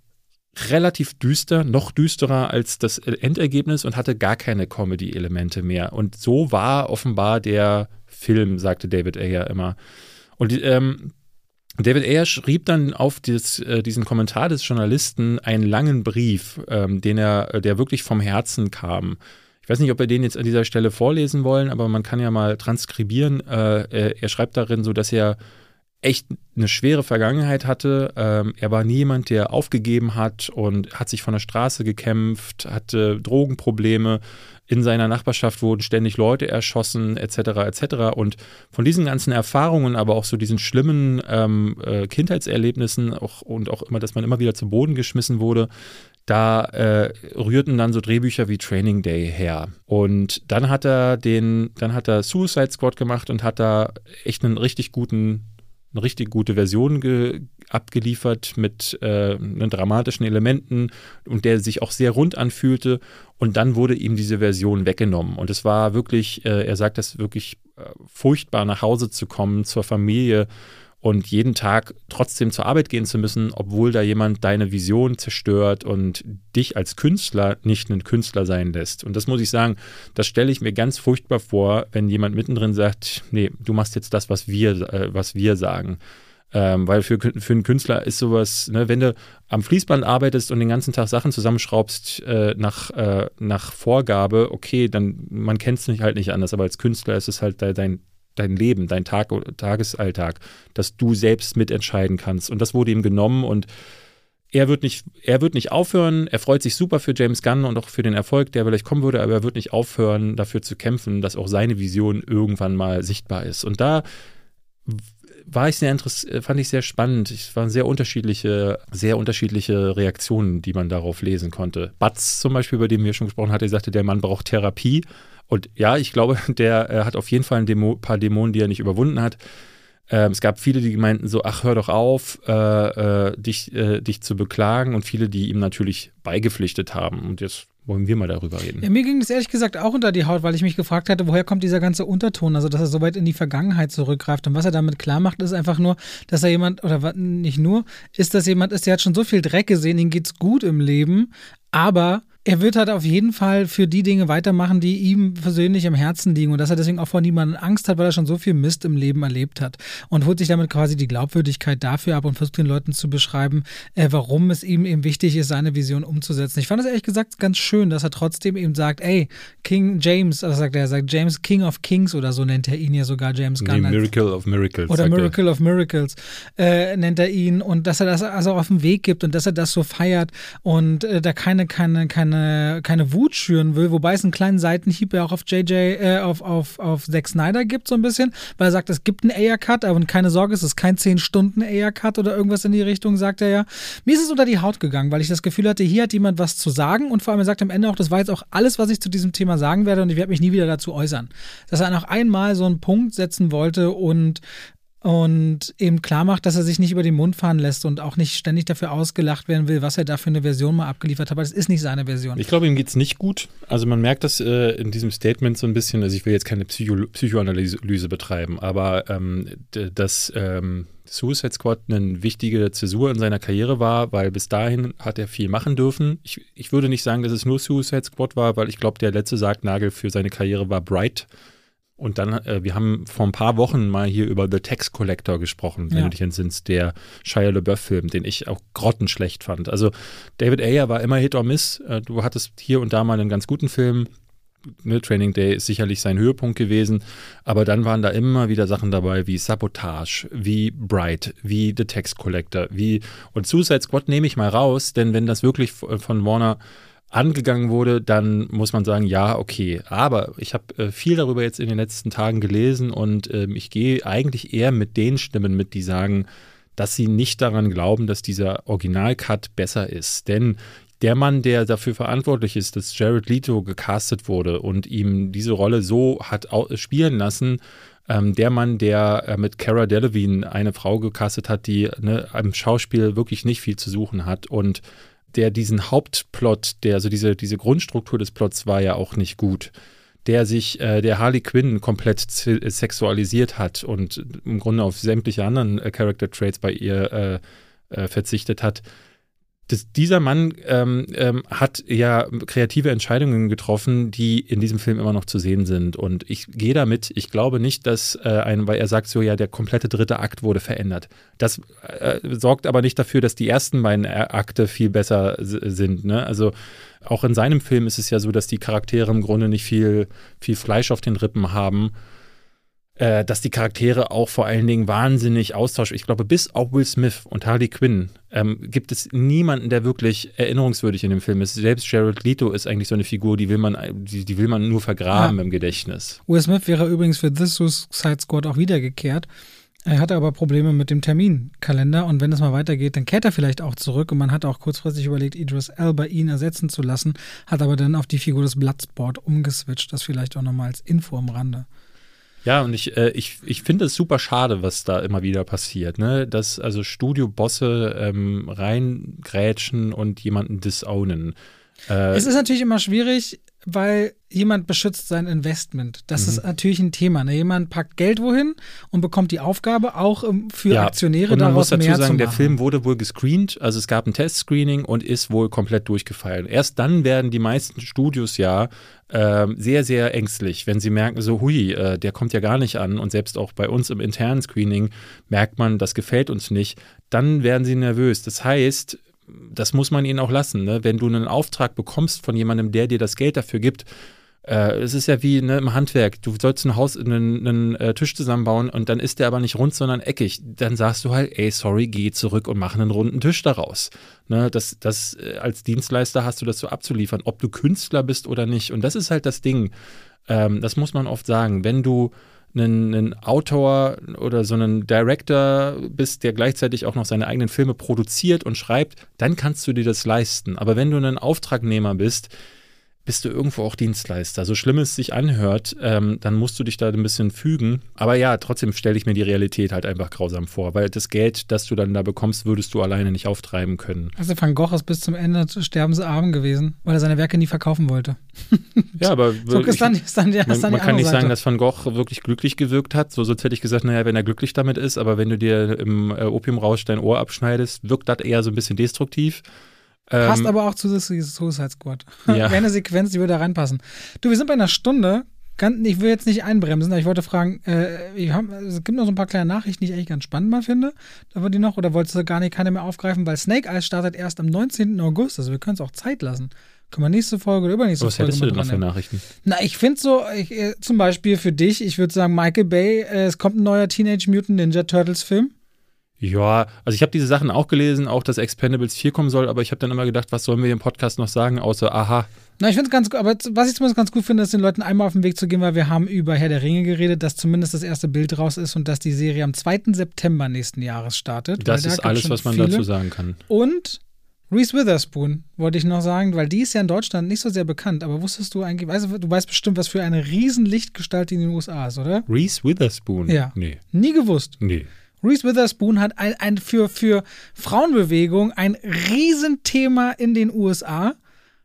relativ düster, noch düsterer als das Endergebnis und hatte gar keine Comedy-Elemente mehr. Und so war offenbar der Film, sagte David Ayer immer. Und ähm, David Ayer schrieb dann auf dieses, äh, diesen Kommentar des Journalisten einen langen Brief, ähm, den er, der wirklich vom Herzen kam. Ich weiß nicht, ob wir den jetzt an dieser Stelle vorlesen wollen, aber man kann ja mal transkribieren. Äh, er, er, schreibt darin so, dass er echt eine schwere Vergangenheit hatte. Ähm, er war nie jemand, der aufgegeben hat und hat sich von der Straße gekämpft, hatte Drogenprobleme. In seiner Nachbarschaft wurden ständig Leute erschossen, etc. etc. Und von diesen ganzen Erfahrungen, aber auch so diesen schlimmen ähm, äh, Kindheitserlebnissen auch, und auch immer, dass man immer wieder zu Boden geschmissen wurde, da äh, rührten dann so Drehbücher wie Training Day her. Und dann hat er den, dann hat er Suicide Squad gemacht und hat da echt einen richtig guten eine richtig gute Version abgeliefert mit äh, dramatischen Elementen und der sich auch sehr rund anfühlte. Und dann wurde ihm diese Version weggenommen. Und es war wirklich, äh, er sagt das wirklich äh, furchtbar, nach Hause zu kommen, zur Familie und jeden Tag trotzdem zur Arbeit gehen zu müssen, obwohl da jemand deine Vision zerstört und dich als Künstler nicht einen Künstler sein lässt. Und das muss ich sagen, das stelle ich mir ganz furchtbar vor, wenn jemand mittendrin sagt, nee, du machst jetzt das, was wir, äh, was wir sagen. Ähm, weil für, für einen Künstler ist sowas, ne, wenn du am Fließband arbeitest und den ganzen Tag Sachen zusammenschraubst äh, nach, äh, nach Vorgabe, okay, dann man kennt es nicht halt nicht anders, aber als Künstler ist es halt dein, dein Leben, dein Tag, Tagesalltag, dass du selbst mitentscheiden kannst. Und das wurde ihm genommen und er wird nicht, er wird nicht aufhören. Er freut sich super für James Gunn und auch für den Erfolg, der vielleicht kommen würde, aber er wird nicht aufhören, dafür zu kämpfen, dass auch seine Vision irgendwann mal sichtbar ist. Und da war ich sehr fand ich sehr spannend. Es waren sehr unterschiedliche, sehr unterschiedliche Reaktionen, die man darauf lesen konnte. Batz zum Beispiel, über den wir schon gesprochen hatten, sagte, der Mann braucht Therapie. Und ja, ich glaube, der äh, hat auf jeden Fall ein Demo, paar Dämonen, die er nicht überwunden hat. Ähm, es gab viele, die meinten so, ach, hör doch auf, äh, äh, dich, äh, dich zu beklagen und viele, die ihm natürlich beigepflichtet haben. Und jetzt wollen wir mal darüber reden. Ja, mir ging das ehrlich gesagt auch unter die Haut, weil ich mich gefragt hatte, woher kommt dieser ganze Unterton, also dass er so weit in die Vergangenheit zurückgreift. Und was er damit klar macht, ist einfach nur, dass er jemand, oder nicht nur, ist, dass jemand ist, der hat schon so viel Dreck gesehen, ihm geht's gut im Leben, aber er wird halt auf jeden Fall für die Dinge weitermachen, die ihm persönlich am Herzen liegen und dass er deswegen auch vor niemandem Angst hat, weil er schon so viel Mist im Leben erlebt hat und holt sich damit quasi die Glaubwürdigkeit dafür ab und versucht den Leuten zu beschreiben, äh, warum es ihm eben wichtig ist, seine Vision umzusetzen. Ich fand es ehrlich gesagt ganz schön, dass er trotzdem eben sagt, ey, King James, also sagt er, er sagt James King of Kings oder so nennt er ihn ja sogar James Gunn. Nee, Miracle of Miracles. Oder Miracle er. of Miracles äh, nennt er ihn und dass er das also auf den Weg gibt und dass er das so feiert und äh, da keine, keine, keine keine, keine Wut schüren will, wobei es einen kleinen Seitenhieb ja auch auf JJ, äh, auf, auf, auf Zack Snyder gibt, so ein bisschen, weil er sagt, es gibt einen Air-Cut, aber keine Sorge, es ist kein 10-Stunden-Air-Cut oder irgendwas in die Richtung, sagt er ja. Mir ist es unter die Haut gegangen, weil ich das Gefühl hatte, hier hat jemand was zu sagen und vor allem er sagt am Ende auch, das war jetzt auch alles, was ich zu diesem Thema sagen werde und ich werde mich nie wieder dazu äußern. Dass er noch einmal so einen Punkt setzen wollte und und eben klar macht, dass er sich nicht über den Mund fahren lässt und auch nicht ständig dafür ausgelacht werden will, was er da für eine Version mal abgeliefert hat, aber das ist nicht seine Version. Ich glaube, ihm geht es nicht gut. Also man merkt das äh, in diesem Statement so ein bisschen, also ich will jetzt keine Psycho Psychoanalyse betreiben, aber ähm, dass ähm, Suicide Squad eine wichtige Zäsur in seiner Karriere war, weil bis dahin hat er viel machen dürfen. Ich, ich würde nicht sagen, dass es nur Suicide Squad war, weil ich glaube, der letzte Sargnagel für seine Karriere war Bright und dann, äh, wir haben vor ein paar Wochen mal hier über The Tax Collector gesprochen, wenn ja. du dich entsinnst, der Shia LaBeouf-Film, den ich auch grottenschlecht fand. Also David Ayer war immer Hit or Miss. Äh, du hattest hier und da mal einen ganz guten Film. Ne, Training Day ist sicherlich sein Höhepunkt gewesen, aber dann waren da immer wieder Sachen dabei wie Sabotage, wie Bright, wie The Tax Collector, wie und Suicide Squad nehme ich mal raus, denn wenn das wirklich von Warner angegangen wurde, dann muss man sagen, ja, okay. Aber ich habe äh, viel darüber jetzt in den letzten Tagen gelesen und äh, ich gehe eigentlich eher mit den Stimmen mit, die sagen, dass sie nicht daran glauben, dass dieser Original-Cut besser ist. Denn der Mann, der dafür verantwortlich ist, dass Jared Leto gecastet wurde und ihm diese Rolle so hat spielen lassen, ähm, der Mann, der äh, mit Cara Delevingne eine Frau gecastet hat, die ne, am Schauspiel wirklich nicht viel zu suchen hat und der diesen Hauptplot, der also diese, diese Grundstruktur des Plots war ja auch nicht gut der sich, äh, der Harley Quinn komplett sexualisiert hat und im Grunde auf sämtliche anderen äh, Character Traits bei ihr äh, äh verzichtet hat das, dieser Mann ähm, ähm, hat ja kreative Entscheidungen getroffen, die in diesem Film immer noch zu sehen sind. Und ich gehe damit, ich glaube nicht, dass äh, ein, weil er sagt so, ja, der komplette dritte Akt wurde verändert. Das äh, sorgt aber nicht dafür, dass die ersten beiden Akte viel besser sind. Ne? Also auch in seinem Film ist es ja so, dass die Charaktere im Grunde nicht viel, viel Fleisch auf den Rippen haben äh, dass die Charaktere auch vor allen Dingen wahnsinnig austauschen. Ich glaube, bis auf Will Smith und Harley Quinn ähm, gibt es niemanden, der wirklich erinnerungswürdig in dem Film ist. Selbst Jared Leto ist eigentlich so eine Figur, die will man, die, die will man nur vergraben ja. im Gedächtnis. Will Smith wäre übrigens für The Suicide Squad auch wiedergekehrt. Er hatte aber Probleme mit dem Terminkalender und wenn es mal weitergeht, dann kehrt er vielleicht auch zurück und man hat auch kurzfristig überlegt, Idris Elba ihn ersetzen zu lassen, hat aber dann auf die Figur des Bloodsport umgeswitcht. Das vielleicht auch nochmal als Info am Rande. Ja, und ich, äh, ich, ich finde es super schade, was da immer wieder passiert, ne? Dass also Studiobosse ähm, reingrätschen und jemanden disownen. Äh, es ist natürlich immer schwierig, weil jemand beschützt sein Investment. Das mhm. ist natürlich ein Thema. Ne? Jemand packt Geld wohin und bekommt die Aufgabe, auch ähm, für ja, Aktionäre man daraus muss dazu mehr sagen, zu machen. Der Film wurde wohl gescreent, also es gab ein Testscreening und ist wohl komplett durchgefallen. Erst dann werden die meisten Studios ja äh, sehr, sehr ängstlich, wenn sie merken, so, hui, äh, der kommt ja gar nicht an. Und selbst auch bei uns im internen Screening merkt man, das gefällt uns nicht. Dann werden sie nervös. Das heißt, das muss man ihnen auch lassen. Ne? Wenn du einen Auftrag bekommst von jemandem, der dir das Geld dafür gibt, äh, es ist ja wie ne, im Handwerk. Du sollst ein Haus, einen, einen äh, Tisch zusammenbauen und dann ist der aber nicht rund, sondern eckig. Dann sagst du halt, ey, sorry, geh zurück und mach einen runden Tisch daraus. Ne, das, das, äh, als Dienstleister hast du das so abzuliefern, ob du Künstler bist oder nicht. Und das ist halt das Ding. Ähm, das muss man oft sagen. Wenn du einen, einen Autor oder so einen Director bist, der gleichzeitig auch noch seine eigenen Filme produziert und schreibt, dann kannst du dir das leisten. Aber wenn du ein Auftragnehmer bist, bist du irgendwo auch Dienstleister. So schlimm es sich anhört, ähm, dann musst du dich da ein bisschen fügen. Aber ja, trotzdem stelle ich mir die Realität halt einfach grausam vor, weil das Geld, das du dann da bekommst, würdest du alleine nicht auftreiben können. Also Van Gogh ist bis zum Ende sterbensarm gewesen, weil er seine Werke nie verkaufen wollte. ja, aber so ist dann, ist dann, ist dann man, man kann nicht Seite. sagen, dass Van Gogh wirklich glücklich gewirkt hat. So sonst hätte ich gesagt, naja, wenn er glücklich damit ist, aber wenn du dir im äh, Opiumrausch dein Ohr abschneidest, wirkt das eher so ein bisschen destruktiv. Passt ähm, aber auch zu Suicide Squad. Ja. Wäre eine Sequenz, die würde da reinpassen. Du, wir sind bei einer Stunde. Ich will jetzt nicht einbremsen, aber ich wollte fragen, äh, haben, es gibt noch so ein paar kleine Nachrichten, die ich eigentlich ganz spannend mal finde. Da war die noch, oder wolltest du gar nicht keine mehr aufgreifen, weil Snake Eyes startet erst am 19. August, also wir können es auch Zeit lassen. Können wir nächste Folge oder übernächste Was Folge Was hättest du denn noch für Nachrichten? Na, ich finde so, ich, äh, zum Beispiel für dich, ich würde sagen, Michael Bay, äh, es kommt ein neuer Teenage Mutant Ninja Turtles Film. Ja, also ich habe diese Sachen auch gelesen, auch dass Expendables 4 kommen soll, aber ich habe dann immer gedacht, was sollen wir im Podcast noch sagen, außer aha. Na, ich finde es ganz gut, aber was ich zumindest ganz gut finde, ist den Leuten einmal auf den Weg zu gehen, weil wir haben über Herr der Ringe geredet, dass zumindest das erste Bild raus ist und dass die Serie am 2. September nächsten Jahres startet. Das ist alles, was man viele. dazu sagen kann. Und Reese Witherspoon wollte ich noch sagen, weil die ist ja in Deutschland nicht so sehr bekannt, aber wusstest du eigentlich, weißt du, du weißt bestimmt, was für eine Riesenlichtgestalt in den USA ist, oder? Reese Witherspoon? Ja. Nee. Nie gewusst. Nee. Reese Witherspoon hat ein, ein für, für Frauenbewegung ein Riesenthema in den USA.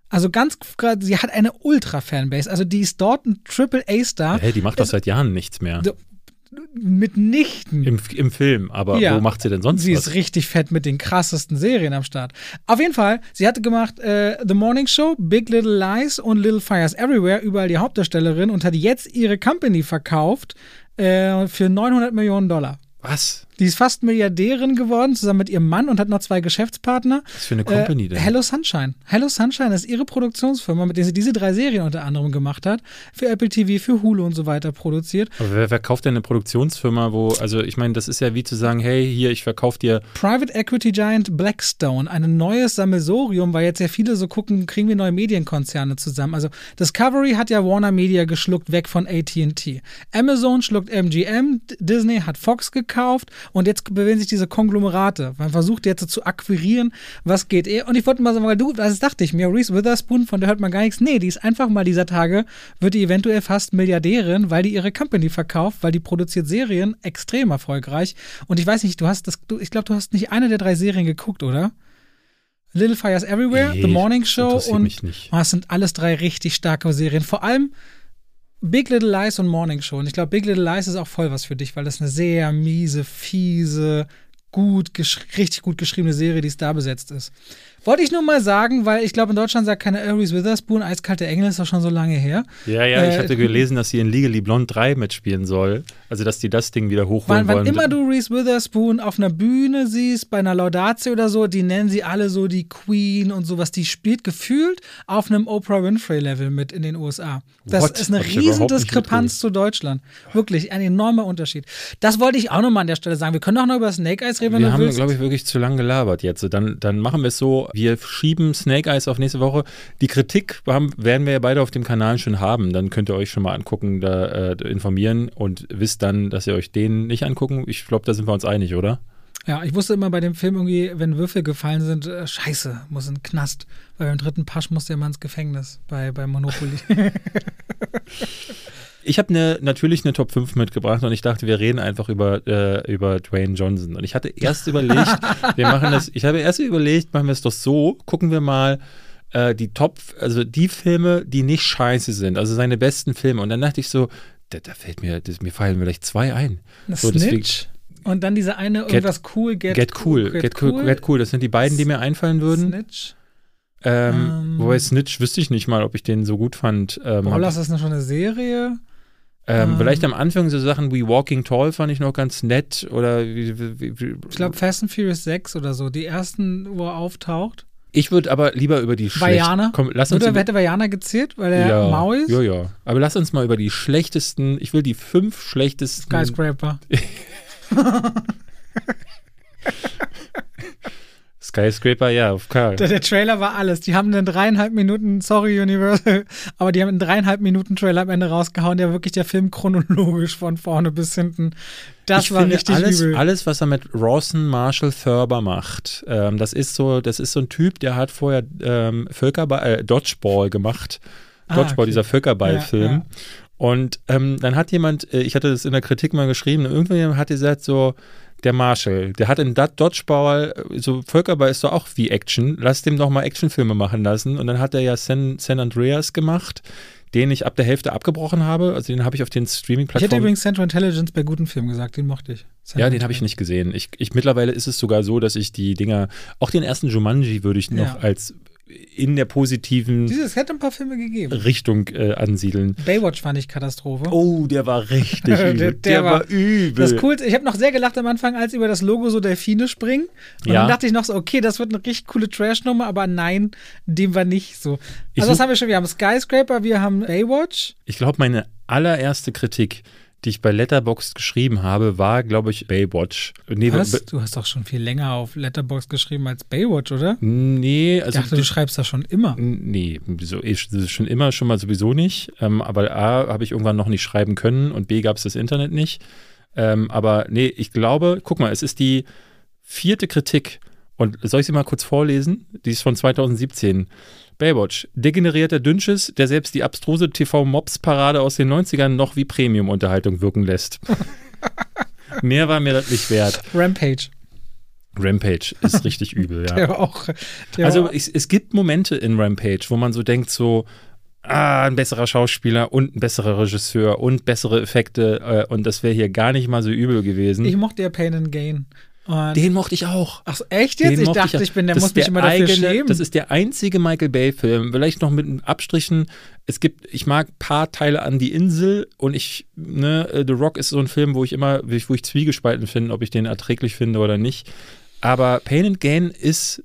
Also ganz, sie hat eine Ultra-Fanbase. Also die ist dort ein Triple-A-Star. Hey, die macht das seit Jahren nichts mehr. Mitnichten. Im, Im Film, aber ja. wo macht sie denn sonst sie was? Sie ist richtig fett mit den krassesten Serien am Start. Auf jeden Fall, sie hatte gemacht äh, The Morning Show, Big Little Lies und Little Fires Everywhere, überall die Hauptdarstellerin und hat jetzt ihre Company verkauft äh, für 900 Millionen Dollar. Was? Die ist fast Milliardärin geworden, zusammen mit ihrem Mann und hat noch zwei Geschäftspartner. Was für eine Company äh, denn? Hello Sunshine. Hello Sunshine ist ihre Produktionsfirma, mit der sie diese drei Serien unter anderem gemacht hat. Für Apple TV, für Hulu und so weiter produziert. Aber wer, wer kauft denn eine Produktionsfirma, wo, also ich meine, das ist ja wie zu sagen, hey, hier, ich verkaufe dir. Private Equity Giant Blackstone, ein neues Sammelsorium, weil jetzt ja viele so gucken, kriegen wir neue Medienkonzerne zusammen. Also Discovery hat ja Warner Media geschluckt, weg von ATT. Amazon schluckt MGM, Disney hat Fox gekauft Und jetzt bewegen sich diese Konglomerate. Man versucht jetzt zu akquirieren, was geht. Und ich wollte mal sagen, weil du, das dachte ich mir, Reese Witherspoon, von der hört man gar nichts. Nee, die ist einfach mal dieser Tage, wird die eventuell fast Milliardärin, weil die ihre Company verkauft, weil die produziert Serien extrem erfolgreich. Und ich weiß nicht, du hast das, du, ich glaube, du hast nicht eine der drei Serien geguckt, oder? Little Fires Everywhere, nee, The Morning Show und oh, das sind alles drei richtig starke Serien. Vor allem Big Little Lies und Morning Show. Und ich glaube, Big Little Lies ist auch voll was für dich, weil das eine sehr miese, fiese, gut, richtig gut geschriebene Serie, die da besetzt ist. Wollte ich nur mal sagen, weil ich glaube, in Deutschland sagt keine Aries Witherspoon, Eiskalte Engel ist doch schon so lange her. Ja, ja, äh, ich hatte gelesen, dass sie in Legally Blonde 3 mitspielen soll. Also, dass die das Ding wieder hochholen wann, wollen. Wann immer du Reese Witherspoon auf einer Bühne siehst, bei einer Laudatio oder so, die nennen sie alle so die Queen und sowas. Die spielt gefühlt auf einem Oprah Winfrey-Level mit in den USA. Das What? ist eine riesen Diskrepanz zu Deutschland. Wirklich, ein enormer Unterschied. Das wollte ich auch nochmal an der Stelle sagen. Wir können auch noch über Snake Eyes reden, wenn wir du haben, glaube ich, wirklich zu lange gelabert jetzt. Dann, dann machen wir es so, wir schieben Snake Eyes auf nächste Woche. Die Kritik haben, werden wir ja beide auf dem Kanal schon haben. Dann könnt ihr euch schon mal angucken, da äh, informieren und wisst dann, dass ihr euch den nicht angucken. Ich glaube, da sind wir uns einig, oder? Ja, ich wusste immer bei dem Film irgendwie, wenn Würfel gefallen sind, äh, scheiße, muss in den Knast. Weil beim dritten Pasch musste er mal ins Gefängnis bei, bei Monopoly. Ich habe ne, natürlich eine Top 5 mitgebracht und ich dachte, wir reden einfach über, äh, über Dwayne Johnson. Und ich hatte erst überlegt, wir machen das, ich habe erst überlegt, machen wir es doch so, gucken wir mal äh, die Top, also die Filme, die nicht scheiße sind, also seine besten Filme. Und dann dachte ich so, da, da fällt mir, das, mir fallen vielleicht zwei ein. So, Snitch? und dann diese eine irgendwas get, cool, get, get cool, get, get cool, get cool. Das sind die beiden, die mir einfallen würden. Snitch. Ähm, ähm, wobei Snitch wüsste ich nicht mal, ob ich den so gut fand. Ähm, Brawlers ist schon eine Serie. Ähm, ähm, vielleicht am Anfang so Sachen wie Walking Tall fand ich noch ganz nett oder wie, wie, wie, ich glaube Fast and Furious 6 oder so, die ersten, wo er auftaucht. Ich würde aber lieber über die Vajana. Komm, lass uns Oder hätte Vajana gezählt, weil er ja, Maui ist? Ja, ja. Aber lass uns mal über die schlechtesten, ich will die fünf schlechtesten. Skyscraper. Skyscraper, ja, auf klar. Der, der, Trailer war alles. Die haben einen dreieinhalb Minuten, sorry Universal, aber die haben einen dreieinhalb Minuten Trailer am Ende rausgehauen, der wirklich der Film chronologisch von vorne bis hinten. Das ich war finde richtig alles, übel. alles, was er mit Rawson Marshall Thurber macht, ähm, das ist so, das ist so ein Typ, der hat vorher ähm, Völkerball, äh, Dodgeball gemacht. Ah, Dodgeball, okay. dieser Völkerball-Film. Ja, ja. Und ähm, dann hat jemand, äh, ich hatte das in der Kritik mal geschrieben, irgendjemand hat gesagt so, der Marshall, der hat in Dodgeball, so Völkerball ist doch auch wie Action, lass dem doch mal Actionfilme machen lassen. Und dann hat er ja San, San Andreas gemacht, den ich ab der Hälfte abgebrochen habe. Also den habe ich auf den Streaming-Plattformen. Ich hätte übrigens Central Intelligence bei guten Filmen gesagt, den mochte ich. Central ja, den habe ich nicht gesehen. Ich, ich, mittlerweile ist es sogar so, dass ich die Dinger, auch den ersten Jumanji würde ich noch ja. als in der positiven Dieses hätte ein paar Filme gegeben. Richtung äh, ansiedeln. Baywatch fand ich Katastrophe. Oh, der war richtig übel. der, der, der war, war, übel. Das Coolste, ich habe noch sehr gelacht am Anfang, als über das Logo so Delfine springen. Und ja. dann dachte ich noch so, okay, das wird eine richtig coole Trash-Nummer, aber nein, dem war nicht so. Also, das haben wir schon. Wir haben Skyscraper, wir haben Baywatch. Ich glaube, meine allererste Kritik die ich bei Letterboxd geschrieben habe, war, glaube ich, Baywatch. Nee, Was? Du hast doch schon viel länger auf Letterboxd geschrieben als Baywatch, oder? Nee, also. Ich dachte, du schreibst das schon immer. Nee, so, ich, schon immer schon mal sowieso nicht. Ähm, aber A, habe ich irgendwann noch nicht schreiben können und B, gab es das Internet nicht. Ähm, aber nee, ich glaube, guck mal, es ist die vierte Kritik. Und soll ich sie mal kurz vorlesen? Die ist von 2017. Baywatch. Degenerierter Dünnschiss, der selbst die abstruse TV-Mobs-Parade aus den 90ern noch wie Premium-Unterhaltung wirken lässt. Mehr war mir das nicht wert. Rampage. Rampage ist richtig übel, ja. Der auch, der also es, es gibt Momente in Rampage, wo man so denkt, so, ah, ein besserer Schauspieler und ein besserer Regisseur und bessere Effekte äh, und das wäre hier gar nicht mal so übel gewesen. Ich mochte ja Pain and Gain. Und den mochte ich auch. Ach, echt jetzt? Den ich dachte, ich, ich, bin, der muss mich immer dafür eigene, schämen. Das ist der einzige Michael Bay-Film. Vielleicht noch mit Abstrichen. Es gibt, ich mag ein paar Teile an die Insel und ich, ne, äh, The Rock ist so ein Film, wo ich immer, wo ich zwiegespalten finde, ob ich den erträglich finde oder nicht. Aber Pain and Gain ist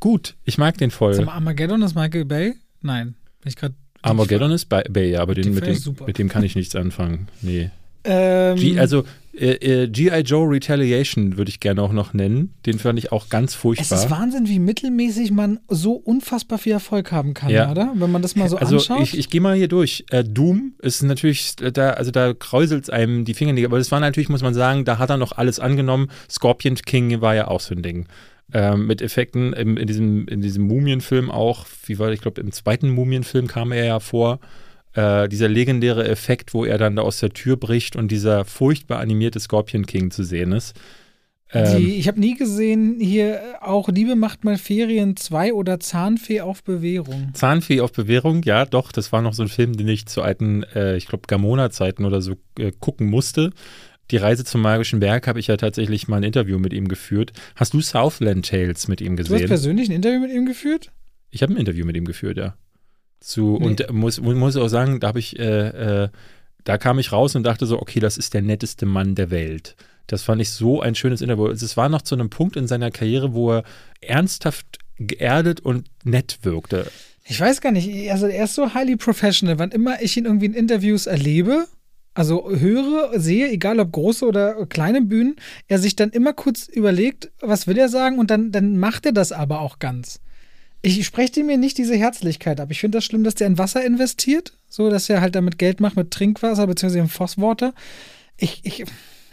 gut. Ich mag den voll. Zum Armageddon ist Michael Bay? Nein. Bin ich gerade. Armageddon ist Bay, ja, aber den, mit, dem, mit dem kann ich nichts anfangen. Nee. Ähm, G, also äh, äh, G.I. Joe Retaliation würde ich gerne auch noch nennen. Den fand ich auch ganz furchtbar. es ist Wahnsinn, wie mittelmäßig man so unfassbar viel Erfolg haben kann, Ja. oder? Wenn man das mal so also anschaut. ich, ich gehe mal hier durch. Äh, Doom ist natürlich, äh, da, also da kräuselt es einem die Finger, aber das war natürlich, muss man sagen, da hat er noch alles angenommen. Scorpion King war ja auch so ein Ding. Ähm, mit Effekten im, in, diesem, in diesem Mumienfilm auch, wie war, ich glaube, im zweiten Mumienfilm kam er ja vor. Äh, dieser legendäre Effekt, wo er dann da aus der Tür bricht und dieser furchtbar animierte Scorpion King zu sehen ist. Ähm, Die, ich habe nie gesehen, hier auch Liebe macht mal Ferien 2 oder Zahnfee auf Bewährung. Zahnfee auf Bewährung, ja, doch, das war noch so ein Film, den ich zu alten, äh, ich glaube, Gamona-Zeiten oder so äh, gucken musste. Die Reise zum Magischen Berg habe ich ja tatsächlich mal ein Interview mit ihm geführt. Hast du Southland Tales mit ihm Du hast gesehen? persönlich ein Interview mit ihm geführt? Ich habe ein Interview mit ihm geführt, ja. Zu, Nee. Und muss, muss auch sagen, da habe ich, äh, äh, da kam ich raus und dachte so, okay, das ist der netteste Mann der Welt. Das fand ich so ein schönes Interview. Also Es war noch zu einem Punkt in seiner Karriere, wo er ernsthaft geerdet und nett wirkte. Ich weiß gar nicht, also er ist so highly professional. Wann immer ich ihn irgendwie in Interviews erlebe, also höre, sehe, egal ob große oder kleine Bühnen, er sich dann immer kurz überlegt, was will er sagen und dann, dann macht er das aber auch ganz. Ich spreche mir nicht diese Herzlichkeit ab. Ich finde das schlimm, dass der in Wasser investiert, so dass er halt damit Geld macht mit Trinkwasser bzw. im Phoswater. Ich, ich,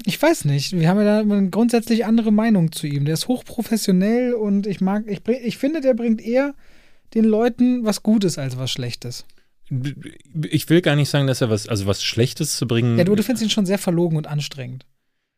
ich weiß nicht. Wir haben ja da eine grundsätzlich andere Meinung zu ihm. Der ist hochprofessionell und ich mag, ich, bring- ich finde, der bringt eher den Leuten was Gutes als was Schlechtes. Ich will gar nicht sagen, dass er was, also was Schlechtes zu bringen. Ja, du, du findest ihn schon sehr verlogen und anstrengend.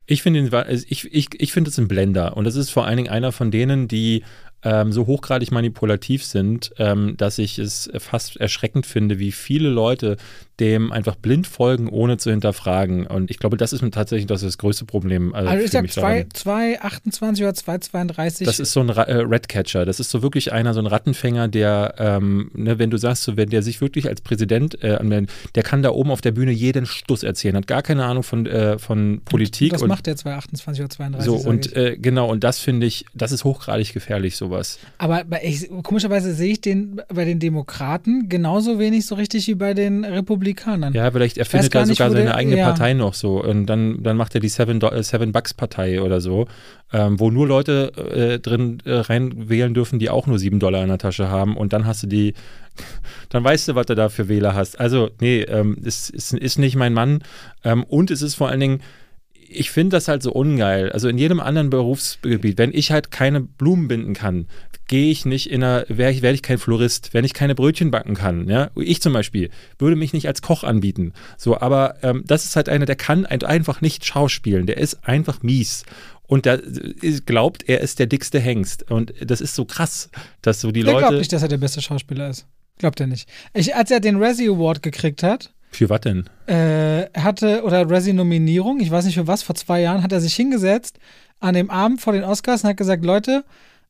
Ich finde ihn, ich, ich, ich finde es ein Blender. Und das ist vor allen Dingen einer von denen, die ähm, so hochgradig manipulativ sind, ähm, dass ich es fast erschreckend finde, wie viele Leute dem einfach blind folgen, ohne zu hinterfragen. Und ich glaube, das ist tatsächlich das, das größte Problem. Also, Also ich sag mich daran. 2,28 oder 2,32. Das ist so ein Ra äh, Redcatcher. Das ist so wirklich einer, so ein Rattenfänger, der, ähm, ne, wenn du sagst, so, wenn der sich wirklich als Präsident äh, anmeldet, der kann da oben auf der Bühne jeden Stuss erzählen, hat gar keine Ahnung von, äh, von Politik. Das und, macht der 2,28 oder 32. so, und äh, genau, und das finde ich, das ist hochgradig gefährlich, sowas. Aber ich, komischerweise sehe ich den bei den Demokraten genauso wenig so richtig wie bei den Republikanern. Ja, vielleicht erfindet er sogar seine der- eigene ja. Partei noch so. Und dann, dann macht er die Seven, Seven Bucks Partei oder so, ähm, wo nur Leute äh, drin äh, rein wählen dürfen, die auch nur sieben Dollar in der Tasche haben. Und dann hast du die, dann weißt du, was du da für Wähler hast. Also, nee, ähm, es ist, ist nicht mein Mann. Ähm, und es ist vor allen Dingen, ich finde das halt so ungeil. Also in jedem anderen Berufsgebiet, wenn ich halt keine Blumen binden kann, gehe ich nicht in einer, werde ich, werd ich kein Florist, wenn ich keine Brötchen backen kann. Ja? Ich zum Beispiel würde mich nicht als Koch anbieten. So, aber ähm, das ist halt einer, der kann ein- einfach nicht schauspielen. Der ist einfach mies. Und da äh, glaubt, er ist der dickste Hengst. Und das ist so krass, dass so die Der Leute. glaubt nicht, dass er der beste Schauspieler ist. Glaubt er nicht. Ich, als er den Razzie Award gekriegt hat, Für was denn? äh, hatte, oder Razzie-Nominierung, ich weiß nicht für was, vor zwei Jahren, hat er sich hingesetzt an dem Abend vor den Oscars und hat gesagt, Leute,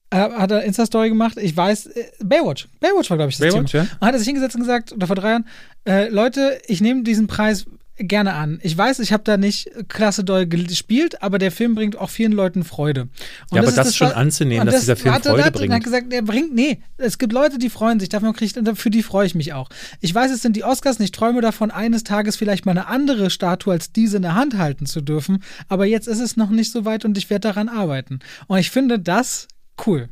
äh, hat er Insta-Story gemacht, ich weiß, äh, Baywatch, Baywatch war, glaube ich, das Baywatch, Thema. ja? Und hat er sich hingesetzt und gesagt, oder vor drei Jahren, äh, Leute, ich nehme diesen Preis gerne an. Ich weiß, ich habe da nicht klasse doll gespielt, aber der Film bringt auch vielen Leuten Freude. Und Ja, aber ist das schon anzunehmen, und dass dieser Film warte, Freude und bringt. hat gesagt, der bringt, nee, es gibt Leute, die freuen sich, davon kriegt, und für die freue ich mich auch. Ich weiß, es sind die Oscars und ich träume davon, eines Tages vielleicht mal eine andere Statue als diese in der Hand halten zu dürfen, aber jetzt ist es noch nicht so weit und ich werde daran arbeiten. Und ich finde das cool.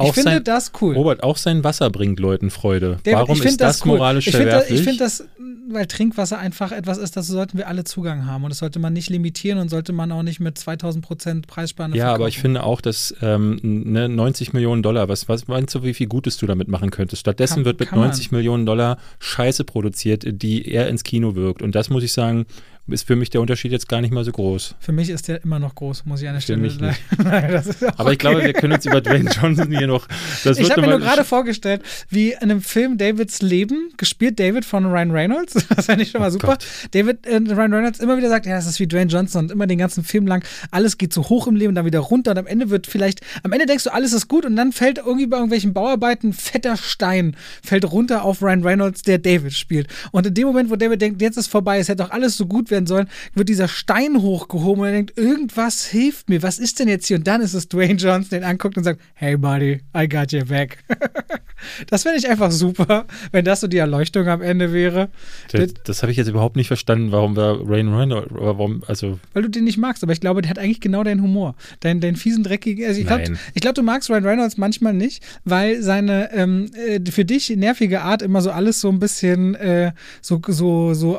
Ich Auch finde sein- das cool. Robert, auch sein Wasser bringt Leuten Freude. David, Warum ich ist das, cool. moralisch ich find das, verwerflich? Ich finde das, weil Trinkwasser einfach etwas ist, dazu sollten wir alle Zugang haben. Und das sollte man nicht limitieren und sollte man auch nicht mit 2000 Prozent Preisspanne Ja, aber ich verkaufen. finde auch, dass ähm, ne, 90 Millionen Dollar, was, was meinst du, wie viel Gutes du damit machen könntest? Stattdessen Kann- wird mit kann man. 90 Millionen Dollar Scheiße produziert, die eher ins Kino wirkt. Und das muss ich sagen, ist für mich der Unterschied jetzt gar nicht mal so groß. Für mich ist der immer noch groß, muss ich an der Stelle auch Aber ich okay. glaube, wir können uns über Dwayne Johnson hier noch. Das Ich habe mir nur gerade vorgestellt, wie in einem Film Davids Leben, gespielt David von Ryan Reynolds, das fand ich schon mal Oh super. Gott. David, äh, Ryan Reynolds immer wieder sagt, ja, das ist wie Dwayne Johnson und immer den ganzen Film lang, alles geht so hoch im Leben, dann wieder runter und am Ende wird vielleicht, am Ende denkst du, alles ist gut und dann fällt irgendwie bei irgendwelchen Bauarbeiten ein fetter Stein, fällt runter auf Ryan Reynolds, der David spielt. Und in dem Moment, wo David denkt, jetzt ist vorbei, es hätte doch alles so gut werden sollen, wird dieser Stein hochgehoben und er denkt, irgendwas hilft mir, was ist denn jetzt hier? Und dann ist es Dwayne Johnson, den anguckt und sagt, hey buddy, I got your back. Das finde ich einfach super, wenn das so die Erleuchtung am Ende wäre. Das, das habe ich jetzt überhaupt nicht verstanden, warum wir Rain Reynolds, warum, also. Weil du den nicht magst, aber ich glaube, der hat eigentlich genau deinen Humor. Deinen, deinen fiesen, dreckigen. Also ich glaube, glaub, du magst Ryan Reynolds manchmal nicht, weil seine ähm, äh, für dich nervige Art immer so alles so ein bisschen äh, so, so, so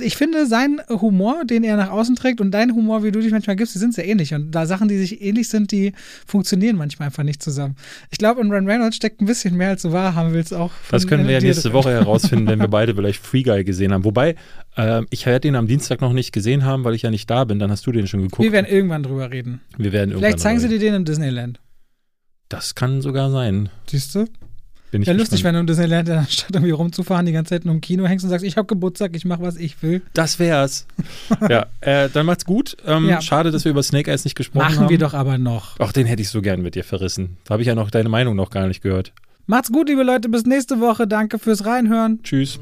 ich finde, sein Humor, den er nach außen trägt und dein Humor, wie du dich manchmal gibst, die sind sehr ähnlich. Und da Sachen, die sich ähnlich sind, die funktionieren manchmal einfach nicht zusammen. Ich glaube, in Ryan Reynolds steckt ein bisschen mehr, als du wahrhaben willst, auch. Das können wir ja nächste Woche herausfinden, wenn wir beide vielleicht Free Guy gesehen haben. Wobei, äh, ich werde ihn am Dienstag noch nicht gesehen haben, weil ich ja nicht da bin. Dann hast du den schon geguckt. Wir werden irgendwann drüber reden. Wir werden irgendwann Vielleicht zeigen sie dir den im Disneyland. Das kann sogar sein. Siehst du? Bin ich ja, lustig, wenn du im Disneyland anstatt irgendwie rumzufahren, die ganze Zeit nur im Kino hängst und sagst, ich habe Geburtstag, ich mache, was ich will. Das wär's. ja, äh, dann macht's gut. Ähm, ja. Schade, dass wir über Snake Eyes nicht gesprochen Machen haben. Machen wir doch aber noch. Ach, den hätte ich so gern mit dir verrissen. Da habe ich ja noch deine Meinung noch gar nicht gehört. Macht's gut, liebe Leute. Bis nächste Woche. Danke fürs Reinhören. Tschüss.